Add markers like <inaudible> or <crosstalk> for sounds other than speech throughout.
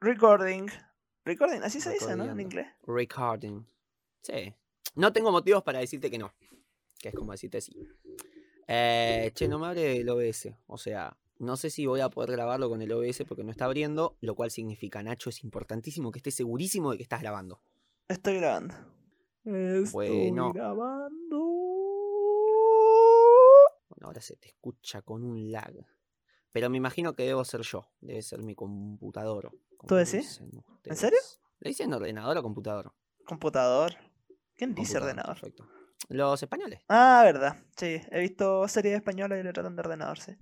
recording. Recording, así se dice, ¿no? En inglés. Recording. Sí. No tengo motivos para decirte que no. Que es como decirte sí. Eh, che, no me abre el OBS. O sea, no sé si voy a poder grabarlo con el OBS porque no está abriendo. Lo cual significa, Nacho, es importantísimo que estés segurísimo de que estás grabando. Estoy grabando. Estoy Bueno. grabando. Bueno, ahora se te escucha con un lag. Pero me imagino que debo ser yo. Debe ser mi computador. como ¿Tú decís? ¿En serio? ¿Le dicen ordenador o computador? Computador. ¿Quién dice Computador, ordenador? Perfecto. Los españoles. Ah, verdad. Sí, he visto series españolas y le tratan de ordenador, sí.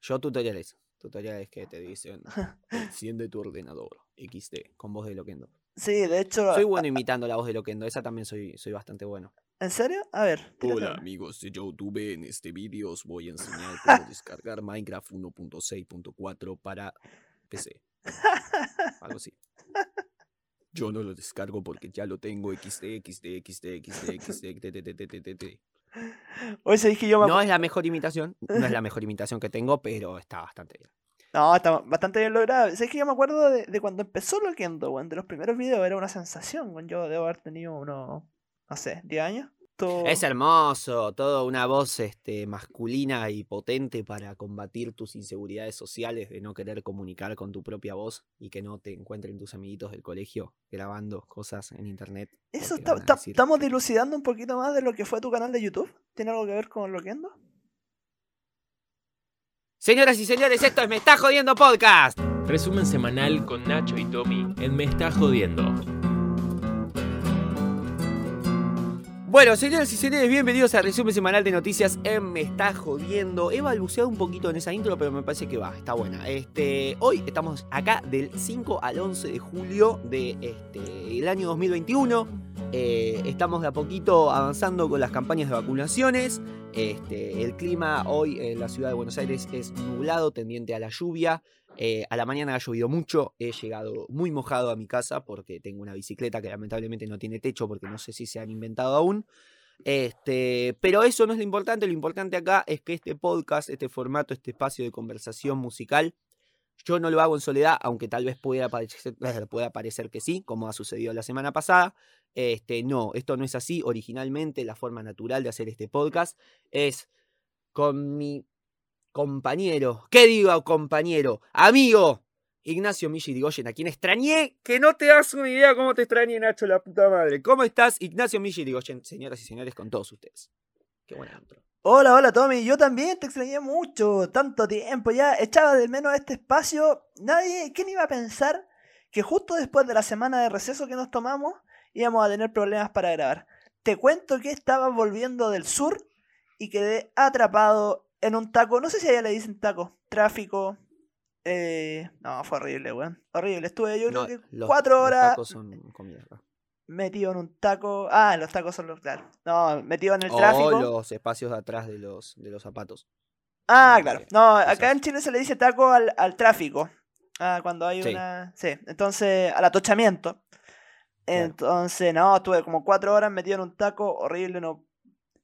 Yo tutoriales. Tutoriales que te dicen, enciende tu ordenador, XD, con voz de Loquendo. Sí, de hecho. Soy bueno imitando la voz de Loquendo, esa también soy, soy bastante bueno. ¿En serio? A ver. Hola amigos de YouTube, en este vídeo os voy a enseñar cómo <laughs> descargar Minecraft 1.6.4 para PC. Algo así. Yo no lo descargo porque ya lo tengo XD, XD, XD, XD, XD. Hoy se dije yo No es la mejor imitación, no es la <laughs> mejor imitación que tengo, pero está bastante bien. No, está bastante bien logrado. ¿Sabes que yo me acuerdo de, de cuando empezó Loquendo, weón? De los primeros videos era una sensación. Yo debo haber tenido unos, no sé, 10 años. Es hermoso, todo una voz este, masculina y potente para combatir tus inseguridades sociales de no querer comunicar con tu propia voz y que no te encuentren tus amiguitos del colegio grabando cosas en internet. Eso está- está- decir estamos que- dilucidando un poquito más de lo que fue tu canal de YouTube. ¿Tiene algo que ver con Loquendo? Señoras y señores, esto es Me Está Jodiendo Podcast. Resumen semanal con Nacho y Tommy en Me Está Jodiendo. Bueno, señoras y señores, bienvenidos al resumen semanal de noticias en Me Está Jodiendo. He balbuceado un poquito en esa intro, pero me parece que va, está buena. Este, hoy estamos acá del 5 al 11 de julio del de, este, año 2021. Eh, estamos de a poquito avanzando con las campañas de vacunaciones. Este, el clima hoy en la ciudad de Buenos Aires es nublado, tendiente a la lluvia. Eh, a la mañana ha llovido mucho, he llegado muy mojado a mi casa porque tengo una bicicleta que lamentablemente no tiene techo porque no sé si se han inventado aún. Este, pero eso no es lo importante, lo importante acá es que este podcast, este formato, este espacio de conversación musical, yo no lo hago en soledad, aunque tal vez <laughs> pueda parecer, que sí, como ha sucedido la semana pasada. Este, no, esto no es así. Originalmente la forma natural de hacer este podcast es con mi compañero, ¿qué digo compañero? Amigo, Ignacio Milli Digoyen, a quien extrañé, que no te das una idea cómo te extrañé, Nacho, la puta madre. ¿Cómo estás, Ignacio Milli Digoyen? Señoras y señores, con todos ustedes. Qué buena intro. Hola, hola Tommy, yo también te extrañé mucho, tanto tiempo ya, echaba de menos este espacio. Nadie, ¿quién iba a pensar que justo después de la semana de receso que nos tomamos íbamos a tener problemas para grabar? Te cuento que estaba volviendo del sur y quedé atrapado en un taco, no sé si allá le dicen taco, tráfico. Eh, no, fue horrible, weón. Horrible. Estuve yo No, creo que los- cuatro los horas tacos son comida acá. Metido en un taco. Ah, los tacos son los, claro. No, metido en el tráfico. los espacios de atrás de los, de los zapatos. Ah, claro. No, acá en Chile se le dice taco al, al tráfico. Ah, cuando hay Sí. una. Sí, entonces, al atochamiento. Entonces, no, estuve como cuatro horas metido en un taco horrible. No...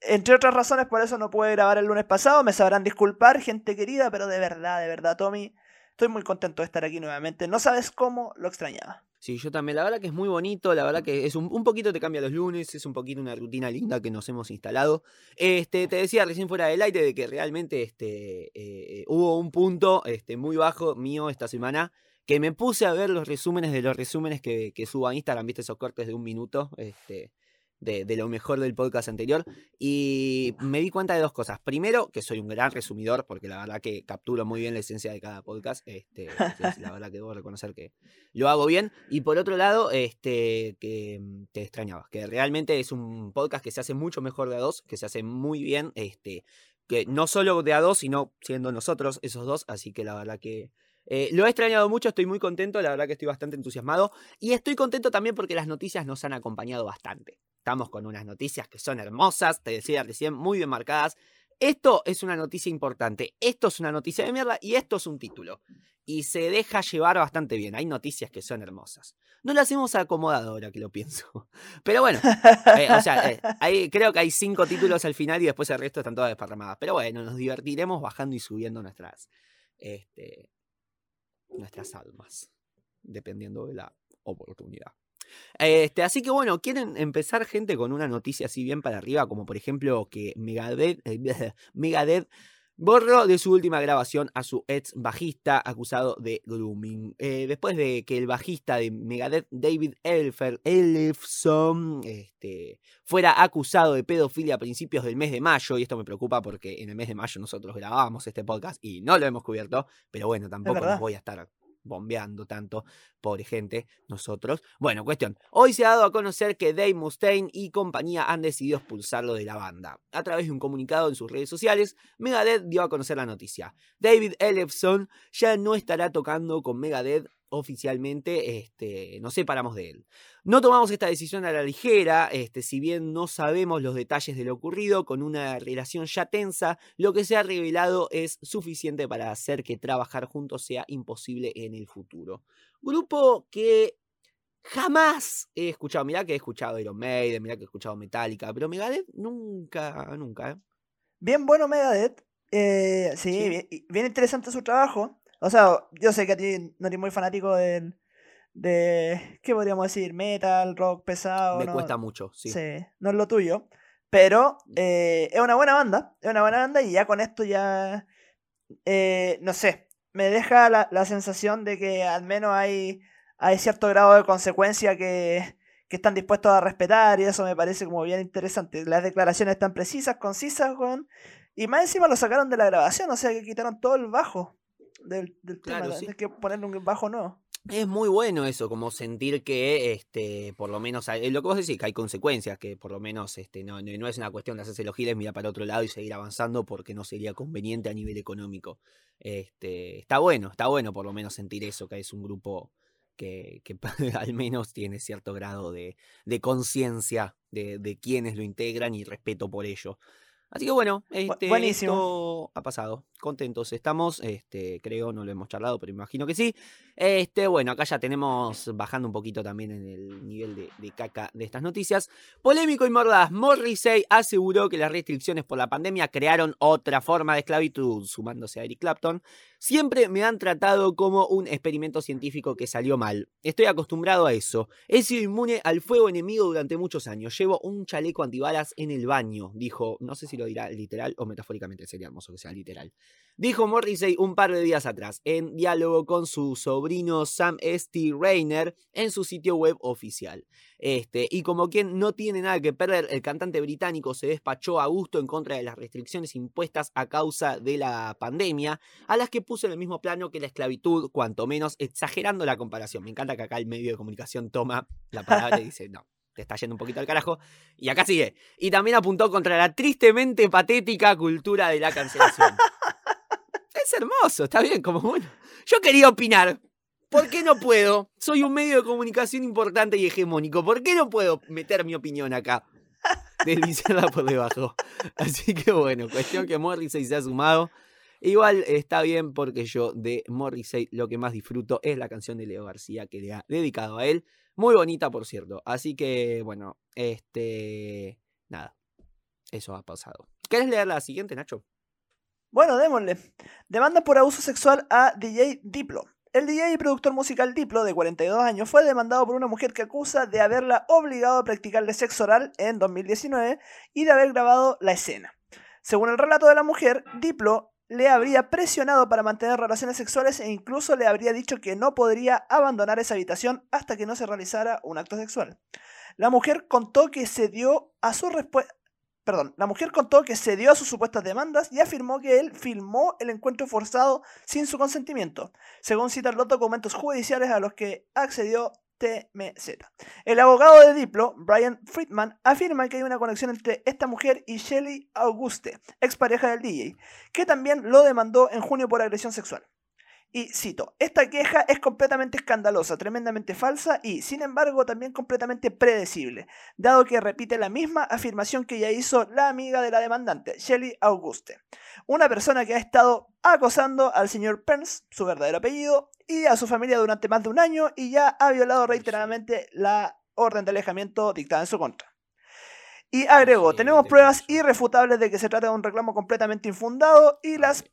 Entre otras razones, por eso no pude grabar el lunes pasado. Me sabrán disculpar, gente querida, pero de verdad, de verdad, Tommy, estoy muy contento de estar aquí nuevamente. No sabes cómo lo extrañaba. Sí, yo también. La verdad que es muy bonito, la verdad que es un, un poquito te cambia los lunes, es un poquito una rutina linda que nos hemos instalado. Este, te decía recién fuera del aire de que realmente este, eh, hubo un punto este, muy bajo mío esta semana que me puse a ver los resúmenes de los resúmenes que, que subo a Instagram, viste esos cortes de un minuto, este, de, de lo mejor del podcast anterior, y me di cuenta de dos cosas. Primero, que soy un gran resumidor, porque la verdad que capturo muy bien la esencia de cada podcast, este, <laughs> la verdad que debo reconocer que lo hago bien. Y por otro lado, este, que mm, te extrañaba, que realmente es un podcast que se hace mucho mejor de a dos, que se hace muy bien, este, que no solo de a dos, sino siendo nosotros esos dos, así que la verdad que eh, lo he extrañado mucho, estoy muy contento, la verdad que estoy bastante entusiasmado y estoy contento también porque las noticias nos han acompañado bastante. Estamos con unas noticias que son hermosas, te decía recién, muy bien marcadas. Esto es una noticia importante, esto es una noticia de mierda y esto es un título. Y se deja llevar bastante bien, hay noticias que son hermosas. No las hemos acomodado ahora que lo pienso. <laughs> Pero bueno, eh, o sea, eh, <laughs> hay- creo que hay cinco títulos al final y después el resto están todas desparramadas. Pero bueno, nos divertiremos bajando y subiendo nuestras, este, nuestras almas. dependiendo de la oportunidad. Este, así que bueno, quieren empezar gente con una noticia así bien para arriba, como por ejemplo que Megadeth, <laughs> Megadeth borró de su última grabación a su ex bajista acusado de grooming. Eh, después de que el bajista de Megadeth, David Elfer, Elfson, este, fuera acusado de pedofilia a principios del mes de mayo, y esto me preocupa porque en el mes de mayo nosotros grabábamos este podcast y no lo hemos cubierto, pero bueno, tampoco nos voy a estar bombeando tanto, pobre gente, nosotros. Bueno, cuestión. Hoy se ha dado a conocer que Dave Mustaine y compañía han decidido expulsarlo de la banda. A través de un comunicado en sus redes sociales, Megadeth dio a conocer la noticia. David Ellefson ya no estará tocando con Megadeth oficialmente este, nos separamos de él. No tomamos esta decisión a la ligera, este, si bien no sabemos los detalles de lo ocurrido, con una relación ya tensa, lo que se ha revelado es suficiente para hacer que trabajar juntos sea imposible en el futuro. Grupo que jamás he escuchado, mirá que he escuchado Iron Maiden, mirá que he escuchado Metallica, pero Megadeth nunca, nunca. ¿eh? Bien bueno Megadeth, eh, sí, bien interesante su trabajo. O sea, yo sé que a ti no eres muy fanático del, de, ¿qué podríamos decir? Metal, rock pesado. Me cuesta mucho, sí. Sí, no es lo tuyo. Pero eh, es una buena banda, es una buena banda y ya con esto ya, eh, no sé, me deja la, la, sensación de que al menos hay, hay cierto grado de consecuencia que, que están dispuestos a respetar y eso me parece como bien interesante. Las declaraciones están precisas, concisas, con... y más encima lo sacaron de la grabación, o sea que quitaron todo el bajo del, claro, tema. Tienes que ponerle un bajo no. Es muy bueno eso, como sentir que, este, por lo menos, lo que vos decís, que hay consecuencias, que por lo menos este, no, no es una cuestión de hacerse los giles, mirar para otro lado y seguir avanzando porque no sería conveniente a nivel económico. Este, está bueno, está bueno por lo menos sentir eso, que es un grupo que, que <laughs> al menos tiene cierto grado de, de conciencia de, de quienes lo integran y respeto por ello. Así que bueno, este, Buenísimo. ha pasado. Contentos estamos. Este, creo, no lo hemos charlado, pero imagino que sí. Este, bueno, acá ya tenemos bajando un poquito también en el nivel de, caca de estas noticias. Polémico y mordaz. Morrissey aseguró que las restricciones por la pandemia crearon otra forma de esclavitud, sumándose a Eric Clapton. Siempre me han tratado como un experimento científico que salió mal. Estoy acostumbrado a eso. He sido inmune al fuego enemigo durante muchos años. Llevo un chaleco antibalas en el baño, dijo. No sé si lo dirá literal o metafóricamente, sería hermoso que sea literal. Dijo Morrissey un par de días atrás, en diálogo con su sobrino Sam St. Rainer en su sitio web oficial. Este, y como quien no tiene nada que perder, el cantante británico se despachó a gusto en contra de las restricciones impuestas a causa de la pandemia, a las que puso en el mismo plano que la esclavitud, cuanto menos exagerando la comparación. Me encanta que acá el medio de comunicación toma la palabra y dice, no, te está yendo un poquito al carajo. Y acá sigue. Y también apuntó contra la tristemente patética cultura de la cancelación <laughs> es hermoso, está bien, como bueno. Yo quería opinar. ¿Por qué no puedo? Soy un medio de comunicación importante y hegemónico. ¿Por qué no puedo meter mi opinión acá? Deslizarla por debajo. Así que bueno, cuestión que Morrissey se ha sumado. Igual está bien porque yo de Morrissey lo que más disfruto es la canción de Leo García que le ha dedicado a él. Muy bonita, por cierto. Así que, bueno, este... Nada. Eso ha pasado. ¿Quieres leer la siguiente, Nacho? Bueno, démosle. Demanda por abuso sexual a DJ Diplo. El DJ y productor musical Diplo, de 42 años, fue demandado por una mujer que acusa de haberla obligado a practicarle sexo oral en 2019 y de haber grabado la escena. Según el relato de la mujer, Diplo le habría presionado para mantener relaciones sexuales e incluso le habría dicho que no podría abandonar esa habitación hasta que no se realizara un acto sexual. La mujer contó que se dio a su respuesta Perdón, la mujer contó que cedió a sus supuestas demandas y afirmó que él filmó el encuentro forzado sin su consentimiento, según citan los documentos judiciales a los que accedió TMZ. El abogado de Diplo, Brian Friedman, afirma que hay una conexión entre esta mujer y Shelly Auguste, expareja del DJ, que también lo demandó en junio por agresión sexual. Y cito, esta queja es completamente escandalosa, tremendamente falsa y, sin embargo, también completamente predecible, dado que repite la misma afirmación que ya hizo la amiga de la demandante, Shelly Auguste, una persona que ha estado acosando al señor Pence, su verdadero apellido, y a su familia durante más de un año y ya ha violado reiteradamente la orden de alejamiento dictada en su contra. Y agregó, tenemos pruebas irrefutables de que se trata de un reclamo completamente infundado y las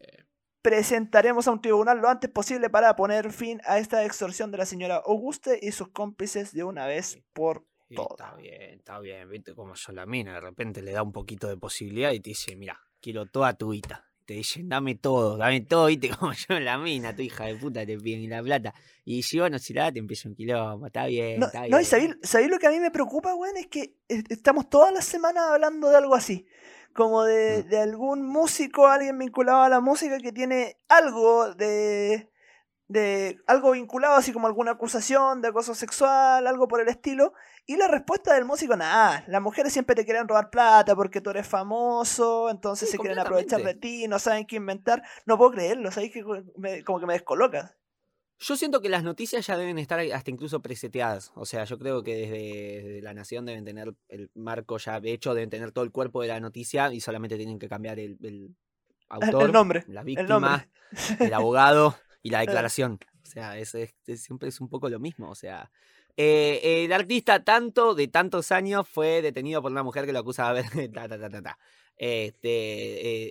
presentaremos a un tribunal lo antes posible para poner fin a esta extorsión de la señora Auguste y sus cómplices de una vez por Y todo. Está bien, está bien. Viste cómo son la mina. De repente le da un poquito de posibilidad y te dice, mira, quiero toda tu guita. Te dicen, dame todo, dame todo, viste <laughs> como yo la mina, tu hija de puta te piden la plata. Y si vos no se la das, te empieza un quilombo, está bien, No, está no, bien. y sabéis sabéis lo que a mí me preocupa, weón, es que eh, estamos todas las semanas hablando de algo así. Como de, de algún músico, alguien vinculado a la música que tiene algo de. de. algo vinculado, así como alguna acusación de acoso sexual, algo por el estilo. Y la respuesta del músico, nada, las mujeres siempre te quieren robar plata porque tú eres famoso, entonces Sí, se quieren aprovechar de ti, no saben qué inventar. No puedo creerlo, ¿sabéis que me- como que me descolocas? Yo siento que las noticias ya deben estar hasta incluso preseteadas. O sea, yo creo que desde, desde La Nación deben tener el marco ya hecho, deben tener todo el cuerpo de la noticia y solamente tienen que cambiar el, el autor, el nombre, la víctima, el abogado y la <laughs> declaración. O sea, es, es- es- siempre es un poco lo mismo. O sea, eh, el artista tanto de tantos años fue detenido por una mujer que lo acusa de haber... <laughs> ta, ta, ta. Este,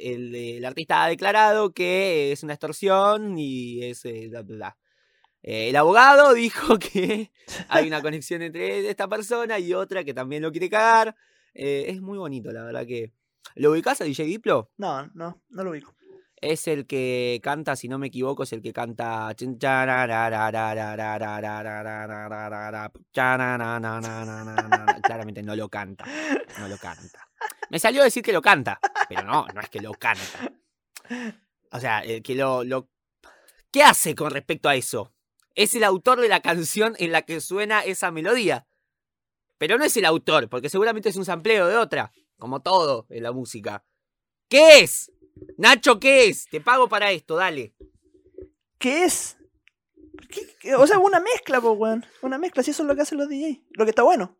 eh, el, el artista ha declarado que es una extorsión y es eh, bla, bla. Eh, el abogado dijo que hay una conexión entre esta persona y otra que también lo quiere cagar. Eh, es muy bonito, la verdad que. ¿Lo ubicás a DJ Diplo? No, no, no lo ubico. Es el que canta, si no me equivoco, es el que canta. Claramente no lo canta. No lo canta. Me salió a decir que lo canta, pero no, no es que lo canta. O sea, el que lo, lo. ¿Qué hace con respecto a eso? Es el autor de la canción en la que suena esa melodía. Pero no es el autor, porque seguramente es un sampleo de otra, como todo en la música. ¿Qué es? Nacho, ¿qué es? Te pago para esto, dale. ¿Qué es? ¿Qué-? O sea, una mezcla, pues, weón. Una mezcla, si eso es lo que hacen los DJ. Lo que está bueno.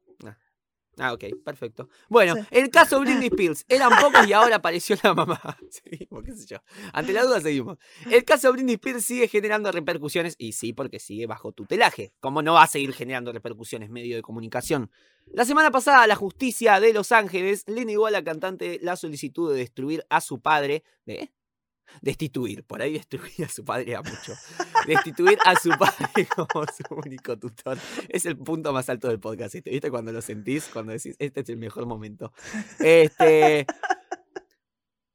Ah, ok, perfecto. Bueno, Sí. el caso Britney <laughs> Spears. Eran pocos y ahora apareció la mamá. <laughs> Seguimos, qué sé yo. Ante la duda seguimos. El caso Britney Spears sigue generando repercusiones y sí, porque sigue bajo tutelaje. ¿Cómo no va a seguir generando repercusiones medio de comunicación? La semana pasada la justicia de Los Ángeles le negó a la cantante la solicitud de destruir a su padre. ¿De? Destituir, por ahí destruir a su padre era mucho. Destituir a su padre <laughs> como su único tutor. Es el punto más alto del podcast. este, ¿Viste cuando lo sentís? Cuando decís, este es el mejor momento. Este.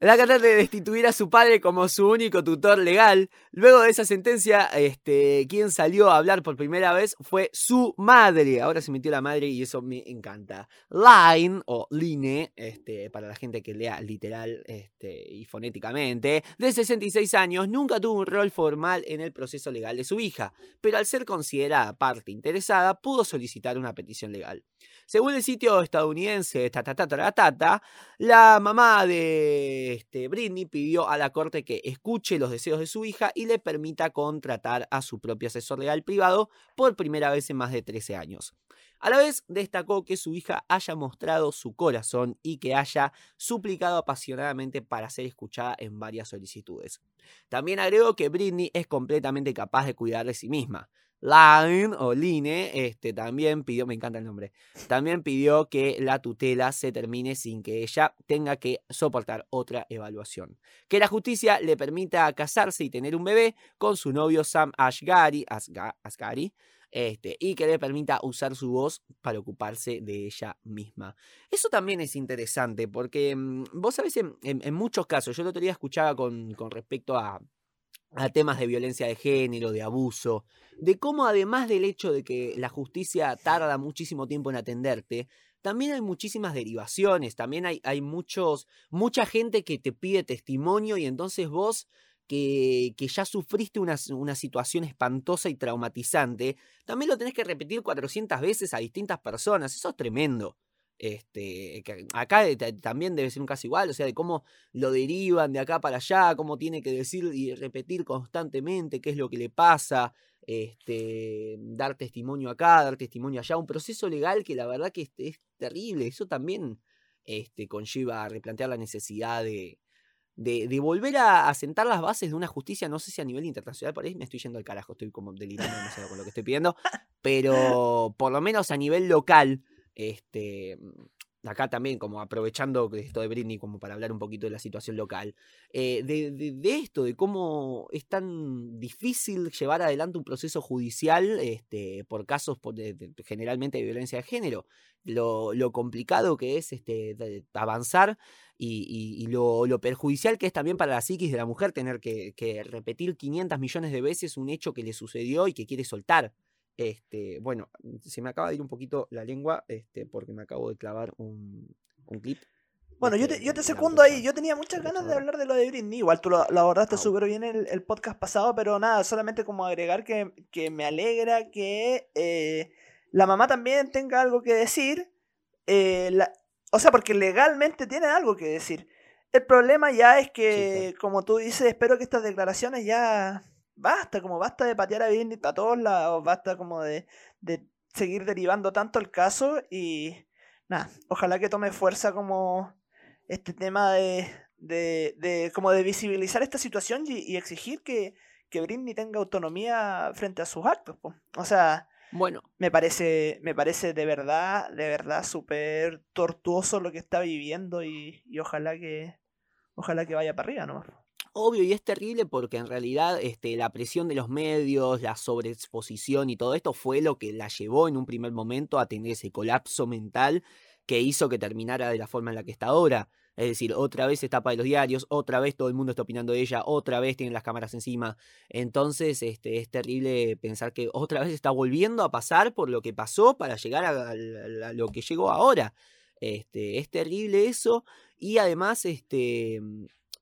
La cantante de destituir a su padre como su único tutor legal. Luego de esa sentencia, este, quien salió a hablar por primera vez fue su madre. Ahora se metió la madre y eso me encanta. Line, o Line, este, para la gente que lea literal este, y fonéticamente, de 66 años, nunca tuvo un rol formal en el proceso legal de su hija, pero al ser considerada parte interesada, pudo solicitar una petición legal. Según el sitio estadounidense Tata, la mamá de este, Britney pidió a la corte que escuche los deseos de su hija y le permita contratar a su propio asesor legal privado por primera vez en más de 13 años. A la vez destacó que su hija haya mostrado su corazón y que haya suplicado apasionadamente para ser escuchada en varias solicitudes. También agregó que Britney es completamente capaz de cuidar de sí misma. Line o Line este, también pidió, me encanta el nombre, también pidió que la tutela se termine sin que ella tenga que soportar otra evaluación. Que la justicia le permita casarse y tener un bebé con su novio Sam Ashgari, este, y que le permita usar su voz para ocuparse de ella misma. Eso también es interesante porque mm, vos sabés, en, en- muchos casos, yo el otro día escuchaba con respecto a, a temas de violencia de género, de abuso, de cómo además del hecho de que la justicia tarda muchísimo tiempo en atenderte, también hay muchísimas derivaciones, también hay, muchos, mucha gente que te pide testimonio y entonces vos que, que ya sufriste una, una situación espantosa y traumatizante, también lo tenés que repetir 400 veces a distintas personas, eso es tremendo. Este, acá ta- también debe ser un caso igual, o sea, de cómo lo derivan de acá para allá, cómo tiene que decir y repetir constantemente qué es lo que le pasa, este, dar testimonio acá, dar testimonio allá, un proceso legal que la verdad que es, terrible, eso también este, conlleva replantear la necesidad de, volver a, sentar las bases de una justicia, no sé si a nivel internacional, por ahí me estoy yendo al carajo, estoy como delirando con lo que estoy pidiendo, pero por lo menos a nivel local, este, acá también como aprovechando esto de Britney como para hablar un poquito de la situación local, eh, de, esto, de cómo es tan difícil llevar adelante un proceso judicial este, por casos por- generalmente de violencia de género, lo, complicado que es este, avanzar y, lo perjudicial que es también para la psiquis de la mujer tener que, que repetir 500 millones de veces un hecho que le sucedió y que quiere soltar. Este, bueno, se me acaba de ir un poquito la lengua este, porque me acabo de clavar un, un clip. Bueno, yo este, te, yo te secundo ahí. Yo tenía muchas ganas de hablar de lo de Britney. Igual tú lo, lo abordaste Au. súper bien el, el podcast pasado, pero nada, solamente como agregar que, que me alegra que eh, la mamá también tenga algo que decir. eh, la- o sea, porque legalmente tiene algo que decir. El problema ya es que, como tú dices, espero que estas declaraciones ya basta, como basta de patear a Britney a todos lados, basta como de, de seguir derivando tanto el caso y nada, ojalá que tome fuerza como este tema de, de, de como de visibilizar esta situación y, y exigir que, que Britney tenga autonomía frente a sus actos. po. O sea, Bueno, me parece, me parece de verdad, de verdad súper tortuoso lo que está viviendo y, y ojalá que ojalá que vaya para arriba, ¿no? Obvio, y es terrible porque en realidad este, la presión de los medios, la sobreexposición y todo esto fue lo que la llevó en un primer momento a tener ese colapso mental que hizo que terminara de la forma en la que está ahora. Es decir, otra vez se tapa de los diarios, otra vez todo el mundo está opinando de ella, otra vez tienen las cámaras encima. Entonces, este, es terrible pensar que otra vez está volviendo a pasar por lo que pasó para llegar a, a- lo que llegó ahora. Este, es terrible eso. Y además, este,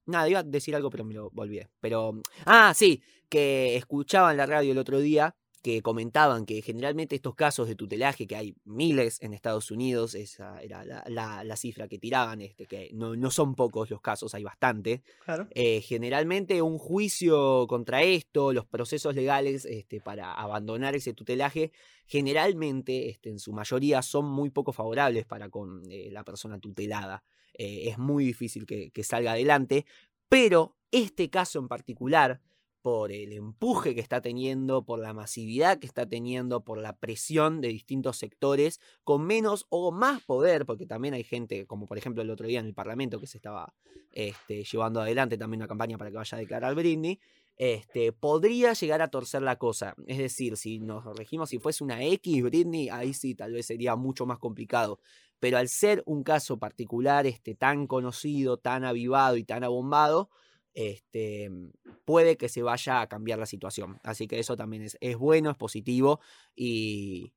Nada, iba a decir algo, pero me lo olvidé. Pero. Ah, sí, que escuchaba en la radio el otro día que comentaban que generalmente estos casos de tutelaje, que hay miles en Estados Unidos, esa era la, la- la cifra que tiraban, este, que no, no son pocos los casos, hay bastante. Claro. Eh, generalmente un juicio contra esto, los procesos legales este, para abandonar ese tutelaje, generalmente, este, en su mayoría, son muy poco favorables para con eh, la persona tutelada. Eh, es muy difícil que, que salga adelante, pero este caso en particular, por el empuje que está teniendo, por la masividad que está teniendo, por la presión de distintos sectores, con menos o más poder, porque también hay gente, como por ejemplo el otro día en el Parlamento, que se estaba este, llevando adelante también una campaña para que vaya a declarar Britney, este, podría llegar a torcer la cosa. Es decir, si nos regimos, si fuese una X Britney, ahí sí tal vez sería mucho más complicado. Pero al ser un caso particular, este, tan conocido, tan avivado y tan abombado, este, puede que se vaya a cambiar la situación. Así que eso también es, es bueno, es positivo y,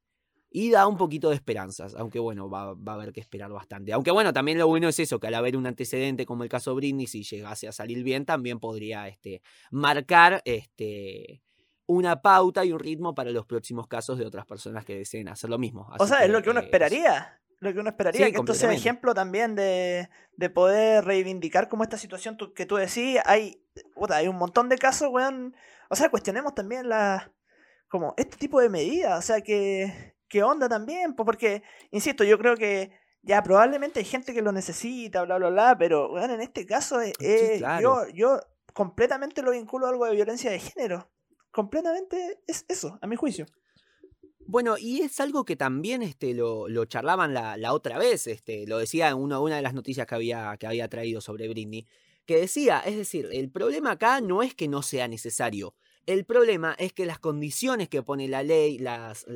y da un poquito de esperanzas. Aunque bueno, va, va a haber que esperar bastante. Aunque bueno, también lo bueno es eso, que al haber un antecedente como el caso Britney, si llegase a salir bien, también podría este, marcar este, una pauta y un ritmo para los próximos casos de otras personas que deseen hacer lo mismo. O sea, es lo que uno eh, es- esperaría. Lo que uno esperaría, Sí, que esto sea ejemplo también de, de poder reivindicar como esta situación tú- que tú decís. Hay, puta, hay un montón de casos, weón. O sea, cuestionemos también la, como este tipo de medidas. O sea, que, que onda también. po, Porque, insisto, yo creo que ya probablemente hay gente que lo necesita, bla, bla, bla. Pero, weón, en este caso, eh, eh, claro. yo, yo completamente lo vinculo a algo de violencia de género. Completamente es eso, a mi juicio. Bueno, y es algo que también este, lo, charlaban la, otra vez, este, lo decía en una, de las noticias que había, que había traído sobre Britney, que decía, es decir, el problema acá no es que no sea necesario, el problema es que las condiciones que pone la ley, las,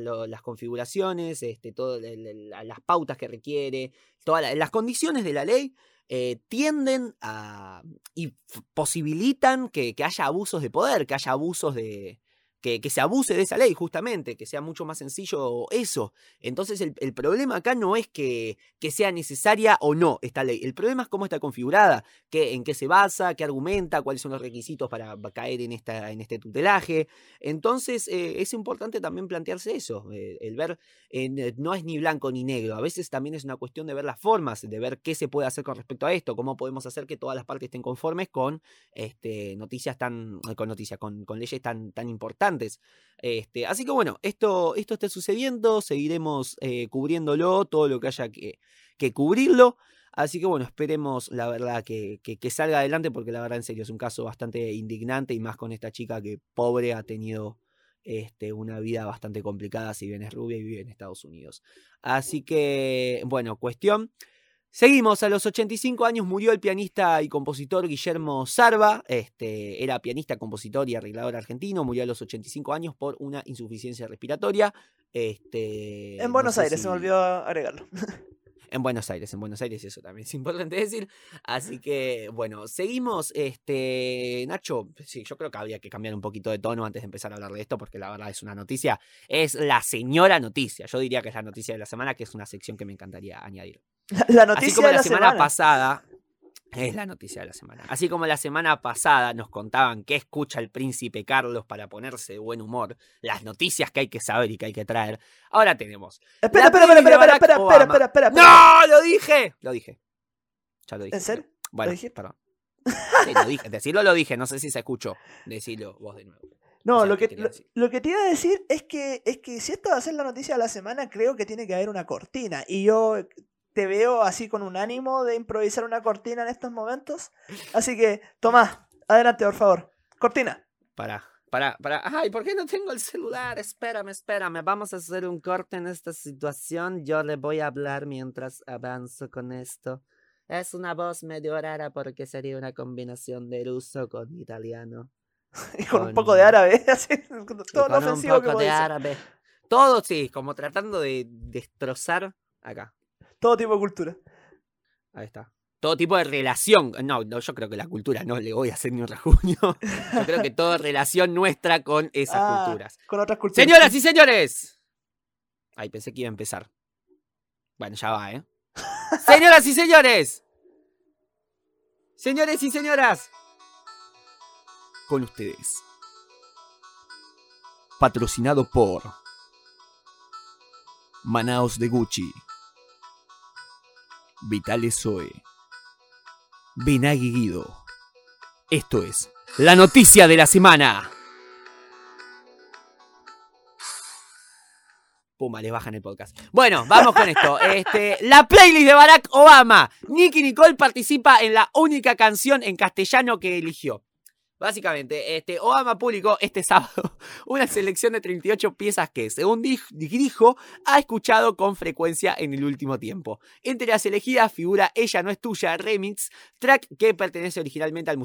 configuraciones, este, todo, las pautas que requiere, todas la- las condiciones de la ley eh, tienden a... y posibilitan que, que haya abusos de poder, que haya abusos de... Que, se abuse de esa ley, justamente, que sea mucho más sencillo eso. Entonces, el, problema acá no es que, que sea necesaria o no esta ley. El problema es cómo está configurada, qué, en qué se basa, qué argumenta, cuáles son los requisitos para caer en, esta, en este tutelaje. Entonces, eh, es importante también plantearse eso, eh, el ver, eh, no es ni blanco ni negro, a veces también es una cuestión de ver las formas, de ver qué se puede hacer con respecto a esto, cómo podemos hacer que todas las partes estén conformes con este, noticias tan, con noticias, con, con leyes tan, tan importantes. Este, así que bueno, esto, esto está sucediendo, seguiremos eh, cubriéndolo, todo lo que haya que, que cubrirlo. Así que bueno, esperemos la verdad que, que- salga adelante porque la verdad en serio es un caso bastante indignante y más con esta chica que pobre ha tenido este, una vida bastante complicada si bien es rubia y vive en Estados Unidos. Así que bueno, cuestión. Seguimos, a los 85 años murió el pianista y compositor Guillermo Sarva, este, era pianista, compositor y arreglador argentino, murió a los 85 años por una insuficiencia respiratoria. Este, En no Buenos sé Aires, si- se me olvidó agregarlo. <laughs> En Buenos Aires, en Buenos Aires, eso también es importante decir. Así que, bueno, seguimos. Este, Nacho, sí, yo creo que habría que cambiar un poquito de tono antes de empezar a hablar de esto, porque la verdad es una noticia, es la señora noticia. Yo diría que es la noticia de la semana, que es una sección que me encantaría añadir. <laughs> La noticia Así como de la, la semana, semana. pasada. Es la noticia de la semana. Así como la semana pasada nos contaban qué escucha el príncipe Carlos para ponerse de buen humor, las noticias que hay que saber y que hay que traer, ahora tenemos. Espera, espera, espera, espera, espera, espera, espera, espera, espera. ¡No! ¡Lo dije! Lo dije. Ya lo dije. ¿En serio? Bueno, dije? perdón. Sí, lo dije. Decirlo lo dije, no sé si se escuchó. Decirlo vos de nuevo. No, O sea, lo, ¿qué que, lo, lo que te iba a decir es que, es que si esto va a ser la noticia de la semana, creo que tiene que haber una cortina. Y yo te veo así con un ánimo de improvisar una cortina en estos momentos. Así que, Tomás, adelante, por favor. Cortina. Para, para, para. Ay, ¿por qué no tengo el celular? Espérame, espérame. Vamos a hacer un corte en esta situación. Yo le voy a hablar mientras avanzo con esto. Es una voz medio rara porque sería una combinación de ruso con italiano. <laughs> Y con un Con- poco de árabe, <laughs> así, todo lo con un ofensivo que poco puede de árabe. Todo sí, como tratando de destrozar. Acá. Todo tipo de cultura. Ahí está. Todo tipo de relación. No, no, yo creo que la cultura no le voy a hacer ni un rajuño. <laughs> Yo creo que toda relación nuestra con esas Ah, culturas. Con otras culturas. Señoras y señores. Ay, pensé que iba a empezar. Bueno, ya va, ¿eh? <laughs> Señoras y señores. Señores y señoras. Con ustedes. Patrocinado por Manaos de Gucci. Vitales Zoe. Benagui Guido. Esto es la noticia de la semana. Puma, les bajan el podcast. Bueno, vamos con esto. <laughs> Este, la playlist de Barack Obama. Nicky Nicole participa en la única canción en castellano que eligió. Básicamente, este, Obama publicó este sábado <laughs> una selección de 38 piezas que, según dij- dijo, ha escuchado con frecuencia en el último tiempo. Entre las elegidas figura Ella no es tuya, remix, track que pertenece originalmente al,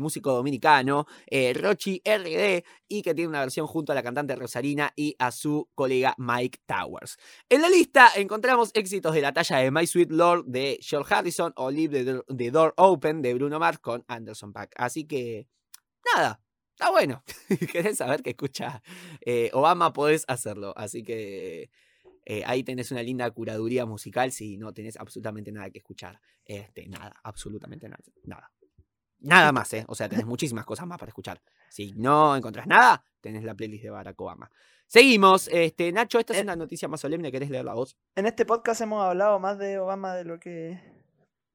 músico dominicano eh, Rochi RD y que tiene una versión junto a la cantante Rosarina y a su colega Mike Towers. En la lista encontramos éxitos de la talla de My Sweet Lord de George Harrison o Leave the, Door- Open de Bruno Mars con Anderson Paak. Así que, nada. Está bueno. <laughs> ¿Querés saber qué escucha eh, Obama? Podés hacerlo. Así que eh, ahí tenés una linda curaduría musical si no tenés absolutamente nada que escuchar. Este, nada, absolutamente nada. Nada. Nada más, ¿eh? O sea, tenés <laughs> muchísimas cosas más para escuchar. Si no encontrás nada, tenés la playlist de Barack Obama. Seguimos. Este, Nacho, esta es Eh. una noticia más solemne. ¿Querés leer la voz? En este podcast hemos hablado más de Obama de lo que.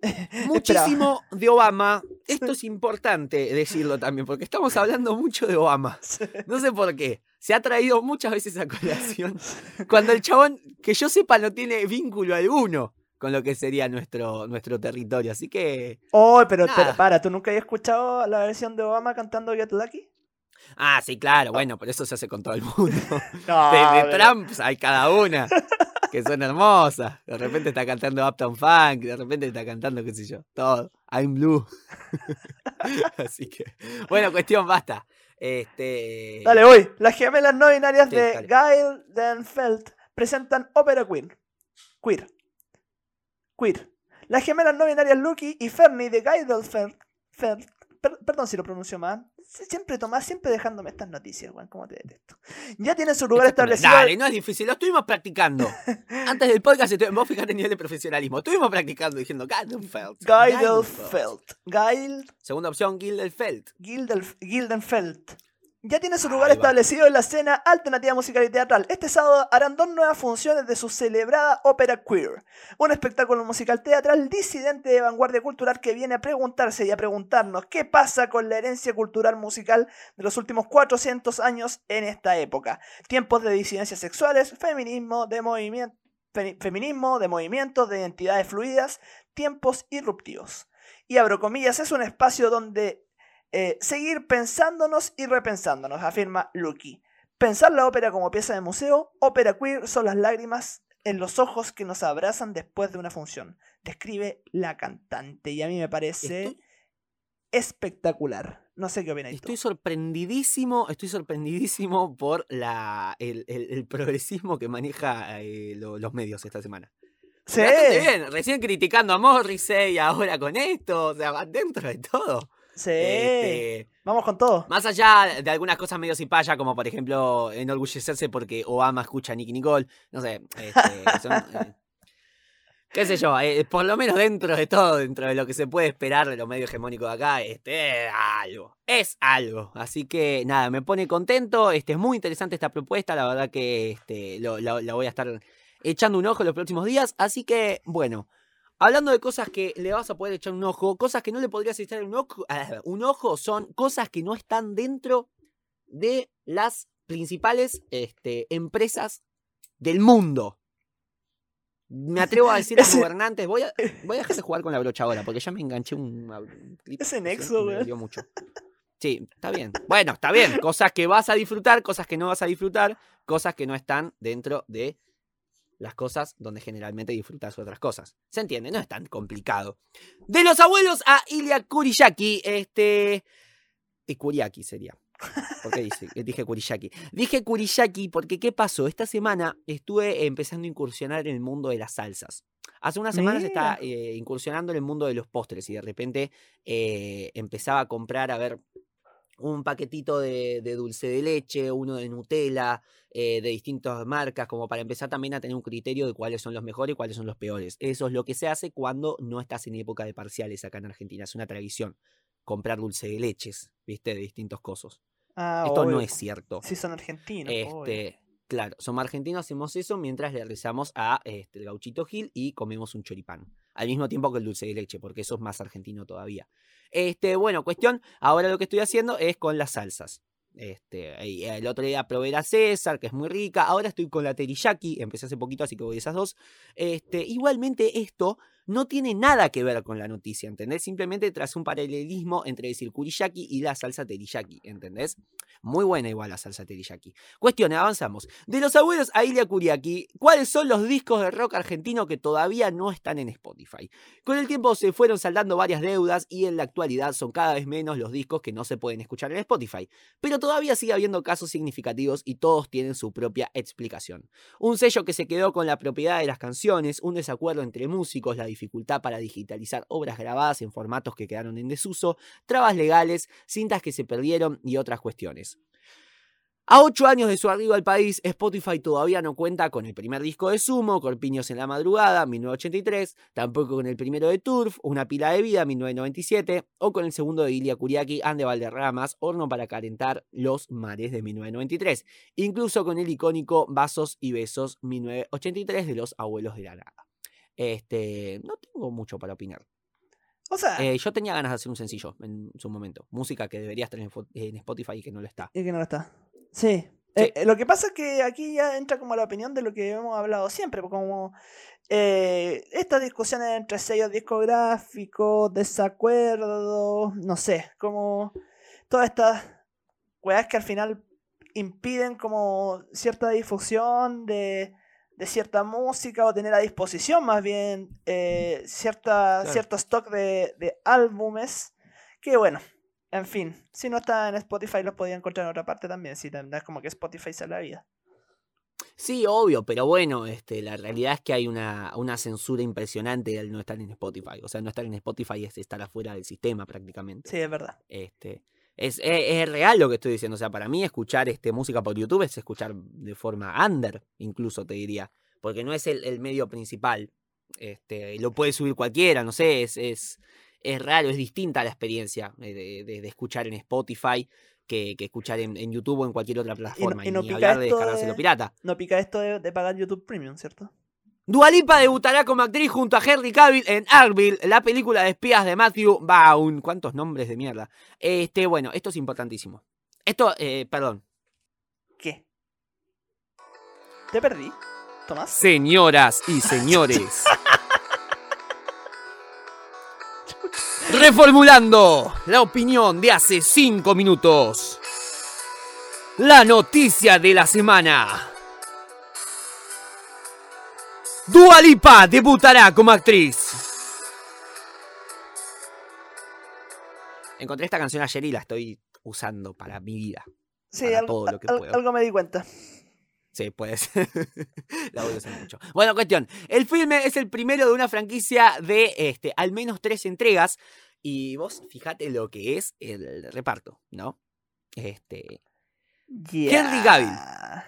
<laughs> Muchísimo de Obama. Esto es importante decirlo también, porque estamos hablando mucho de Obama. No sé por qué. Se ha traído muchas veces a colación. Cuando el chabón, que yo sepa, no tiene vínculo alguno con lo que sería nuestro, nuestro territorio. Así que. Oh, pero, para, ¿tú nunca habías escuchado la versión de Obama cantando Get Lucky? Ah, sí, claro. Bueno, pero eso se hace con todo el mundo. <laughs> No, De, de Trump hay cada una. Que son hermosas. De repente está cantando Uptown Funk. De repente está cantando, qué sé yo, todo. I'm Blue. <laughs> Así que. Bueno, cuestión, basta. Este. Dale, voy. Las gemelas no binarias Sí, de. Gail Denfeld presentan ópera queer. Queer. Queer. Las gemelas no binarias Lucky y Fernie de Gail Denfeld. Feld- per- perdón si lo pronuncio mal. Sie- Siempre Tomás, siempre dejándome estas noticias, Juan, como te detesto. Ya tienen su lugar establecido. Dale, no es difícil, lo estuvimos practicando. <laughs> Antes del podcast, vos fijate el nivel de profesionalismo. Estuvimos practicando diciendo Gildenfeld. Gildenfeld. Denfeld. Gail Segunda opción, Gildenfeld. Gildenfeld. Ya tiene su lugar establecido en la escena alternativa musical y teatral. Este sábado harán dos nuevas funciones de su celebrada ópera queer, un espectáculo musical teatral disidente de vanguardia cultural que viene a preguntarse y a preguntarnos qué pasa con la herencia cultural musical de los últimos 400 años en esta época. Tiempos de disidencias sexuales, feminismo, de movimiento, feminismo, de movimientos, de identidades fluidas, tiempos irruptivos. Y abro comillas, es un espacio donde eh, seguir pensándonos y repensándonos, afirma Lucky. Pensar la ópera como pieza de museo, ópera queer son las lágrimas, en los ojos que nos abrazan después de una función. Describe la cantante y a mí me parece Estoy- espectacular. No sé qué opinas Estoy tú. sorprendidísimo, estoy sorprendidísimo por la, el, el- el progresismo que maneja eh, lo- los medios esta semana. Sí, Bastante bien, recién criticando a Morrissey, ahora con esto, o sea, va dentro de todo. Sí. Este, Vamos con todo. más allá de algunas cosas medio cipaya, como por ejemplo enorgullecerse porque Obama escucha a Nicky Nicole, no sé, este, <laughs> son, eh, qué sé yo, eh, por lo menos dentro de todo, dentro de lo que se puede esperar de los medios hegemónicos de acá, este, es algo, es algo. Así que nada, me pone contento, este, es muy interesante esta propuesta, la verdad que este, lo- la- la voy a estar echando un ojo en los próximos días, así que bueno. Hablando de cosas que le vas a poder echar un ojo, cosas que no le podrías echar un ojo, ah, un ojo son cosas que no están dentro de las principales este, empresas del mundo. Me atrevo a decir a <laughs> los gobernantes, voy a, voy a dejar de jugar con la brocha ahora, porque ya me enganché un, un clip. Ese nexo, me güey. dolió mucho. Sí, está bien. Bueno, está bien. Cosas que vas a disfrutar, cosas que no vas a disfrutar, cosas que no están dentro de las cosas donde generalmente disfrutas otras cosas. ¿Se entiende? No es tan complicado. De los abuelos a Ilya Kuriyaki, este... Y Kuriaki sería. ¿Por qué dice- dije Kuriyaki? Dije Kuriyaki porque ¿qué pasó? Esta semana estuve empezando a incursionar en el mundo de las salsas. Hace unas semanas estaba eh, incursionando en el mundo de los postres y de repente eh, empezaba a comprar, a ver, un paquetito de, de dulce de leche, uno de Nutella, eh, de distintas marcas, como para empezar también a tener un criterio de cuáles son los mejores y cuáles son los peores. Eso es lo que se hace cuando no estás en época de parciales acá en Argentina. Es una tradición comprar dulce de leches, ¿viste? De distintos cosos. Ah, Esto no es cierto. Sí, son argentinos. obvio. Este, claro, somos argentinos, hacemos eso mientras le rezamos a este, el gauchito Gil y comemos un choripán. Al mismo tiempo que el dulce de leche, porque eso es más argentino todavía. Este, bueno, cuestión, ahora lo que estoy haciendo es con las salsas. Este, y el otro día probé la César, que es muy rica. Ahora estoy con la teriyaki, empecé hace poquito, así que voy a esas dos. Este, igualmente esto no tiene nada que ver con la noticia, ¿entendés? Simplemente tras un paralelismo entre decir kuriyaki y la salsa teriyaki, ¿entendés? Muy buena igual la salsa teriyaki. Cuestión, avanzamos. De los abuelos a Ilya Kuriaki, ¿cuáles son los discos de rock argentino que todavía no están en Spotify? Con el tiempo se fueron saldando varias deudas y en la actualidad son cada vez menos los discos que no se pueden escuchar en Spotify. Pero todavía sigue habiendo casos significativos y todos tienen su propia explicación. Un sello que se quedó con la propiedad de las canciones, un desacuerdo entre músicos, la dificultad para digitalizar obras grabadas en formatos que quedaron en desuso, trabas legales, cintas que se perdieron y otras cuestiones. A ocho años de su arribo al país, Spotify todavía no cuenta con el primer disco de Sumo, Corpiños en la Madrugada, 1983, tampoco con el primero de Turf, Una pila de vida, 1997, o con el segundo de Ilia Kuriaki, Ande Valderramas, Horno para calentar los mares, de 1993, incluso con el icónico Vasos y Besos, 1983, de los Abuelos de la Nada. Este, no tengo mucho para opinar. O sea, Eh, yo tenía ganas de hacer un sencillo en su momento. Música que debería estar en, Spotify y que no lo está. y que no lo está. Sí. Eh, eh, lo que pasa es que aquí ya entra como la opinión de lo que hemos hablado siempre, como eh, estas discusiones entre sellos discográficos, desacuerdos, no sé, como todas estas weas que al final impiden como cierta difusión de, de cierta música o tener a disposición más bien eh, cierta, Claro. cierto stock de, de álbumes que bueno, en fin, si no está en Spotify los podía encontrar en otra parte también, si es como que Spotify sea la vida. Sí, obvio, pero bueno, este, la realidad es que hay una, una censura impresionante al no estar en Spotify. O sea, no estar en Spotify es estar afuera del sistema prácticamente. Sí, es verdad. Este, es, es- es real lo que estoy diciendo. O sea, para mí escuchar este, música por YouTube es escuchar de forma under, incluso te diría. Porque no es el, el medio principal. Este, lo puede subir cualquiera, no sé, es, es, es raro, es distinta la experiencia eh, de, de- de escuchar en Spotify que, que escuchar en, en YouTube o en cualquier otra plataforma. y no pica hablar de descargárselo de- pirata. No pica esto de, de pagar YouTube Premium, ¿cierto? Dualipa debutará como actriz junto a Henry Cavill en Arville, la película de espías de Matthew Vaughn. ¿Cuántos nombres de mierda? Este, bueno, esto es importantísimo. Esto, eh, perdón. ¿Qué? ¿Te perdí? ¿Tomás? Señoras y <laughs> señores. <laughs> Reformulando la opinión de hace cinco minutos. La noticia de la semana. Dua Lipa debutará como actriz. Encontré esta canción ayer y la estoy usando para mi vida. Sí, Para algo, todo lo que al- puedo. algo me di cuenta. Sí, puede ser. <laughs> la voy a usar mucho. Bueno, cuestión. El filme es el primero de una franquicia de este, al menos tres entregas. Y vos fíjate lo que es el reparto, ¿no? Este. Henry Cavill.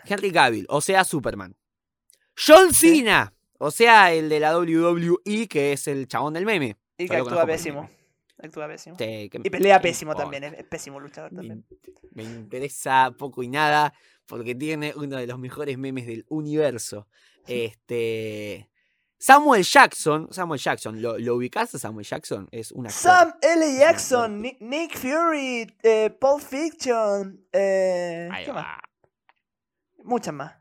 Henry Cavill, o sea, Superman. John Sí. Cena, o sea, el de la WWE, que es el chabón del meme. Y que actúa pésimo. Actúa pésimo. Sí, que- Y pelea ¿qué pésimo importa? también, es, pésimo luchador también. me interesa poco y nada porque tiene uno de los mejores memes del universo. <laughs> Este. Samuel Jackson. Samuel Jackson. ¿Lo, lo ubicás a Samuel Jackson? Es una. Sam L. Jackson, Ni- Nick Fury, eh, Pulp Fiction, eh, ¿qué más? Muchas más.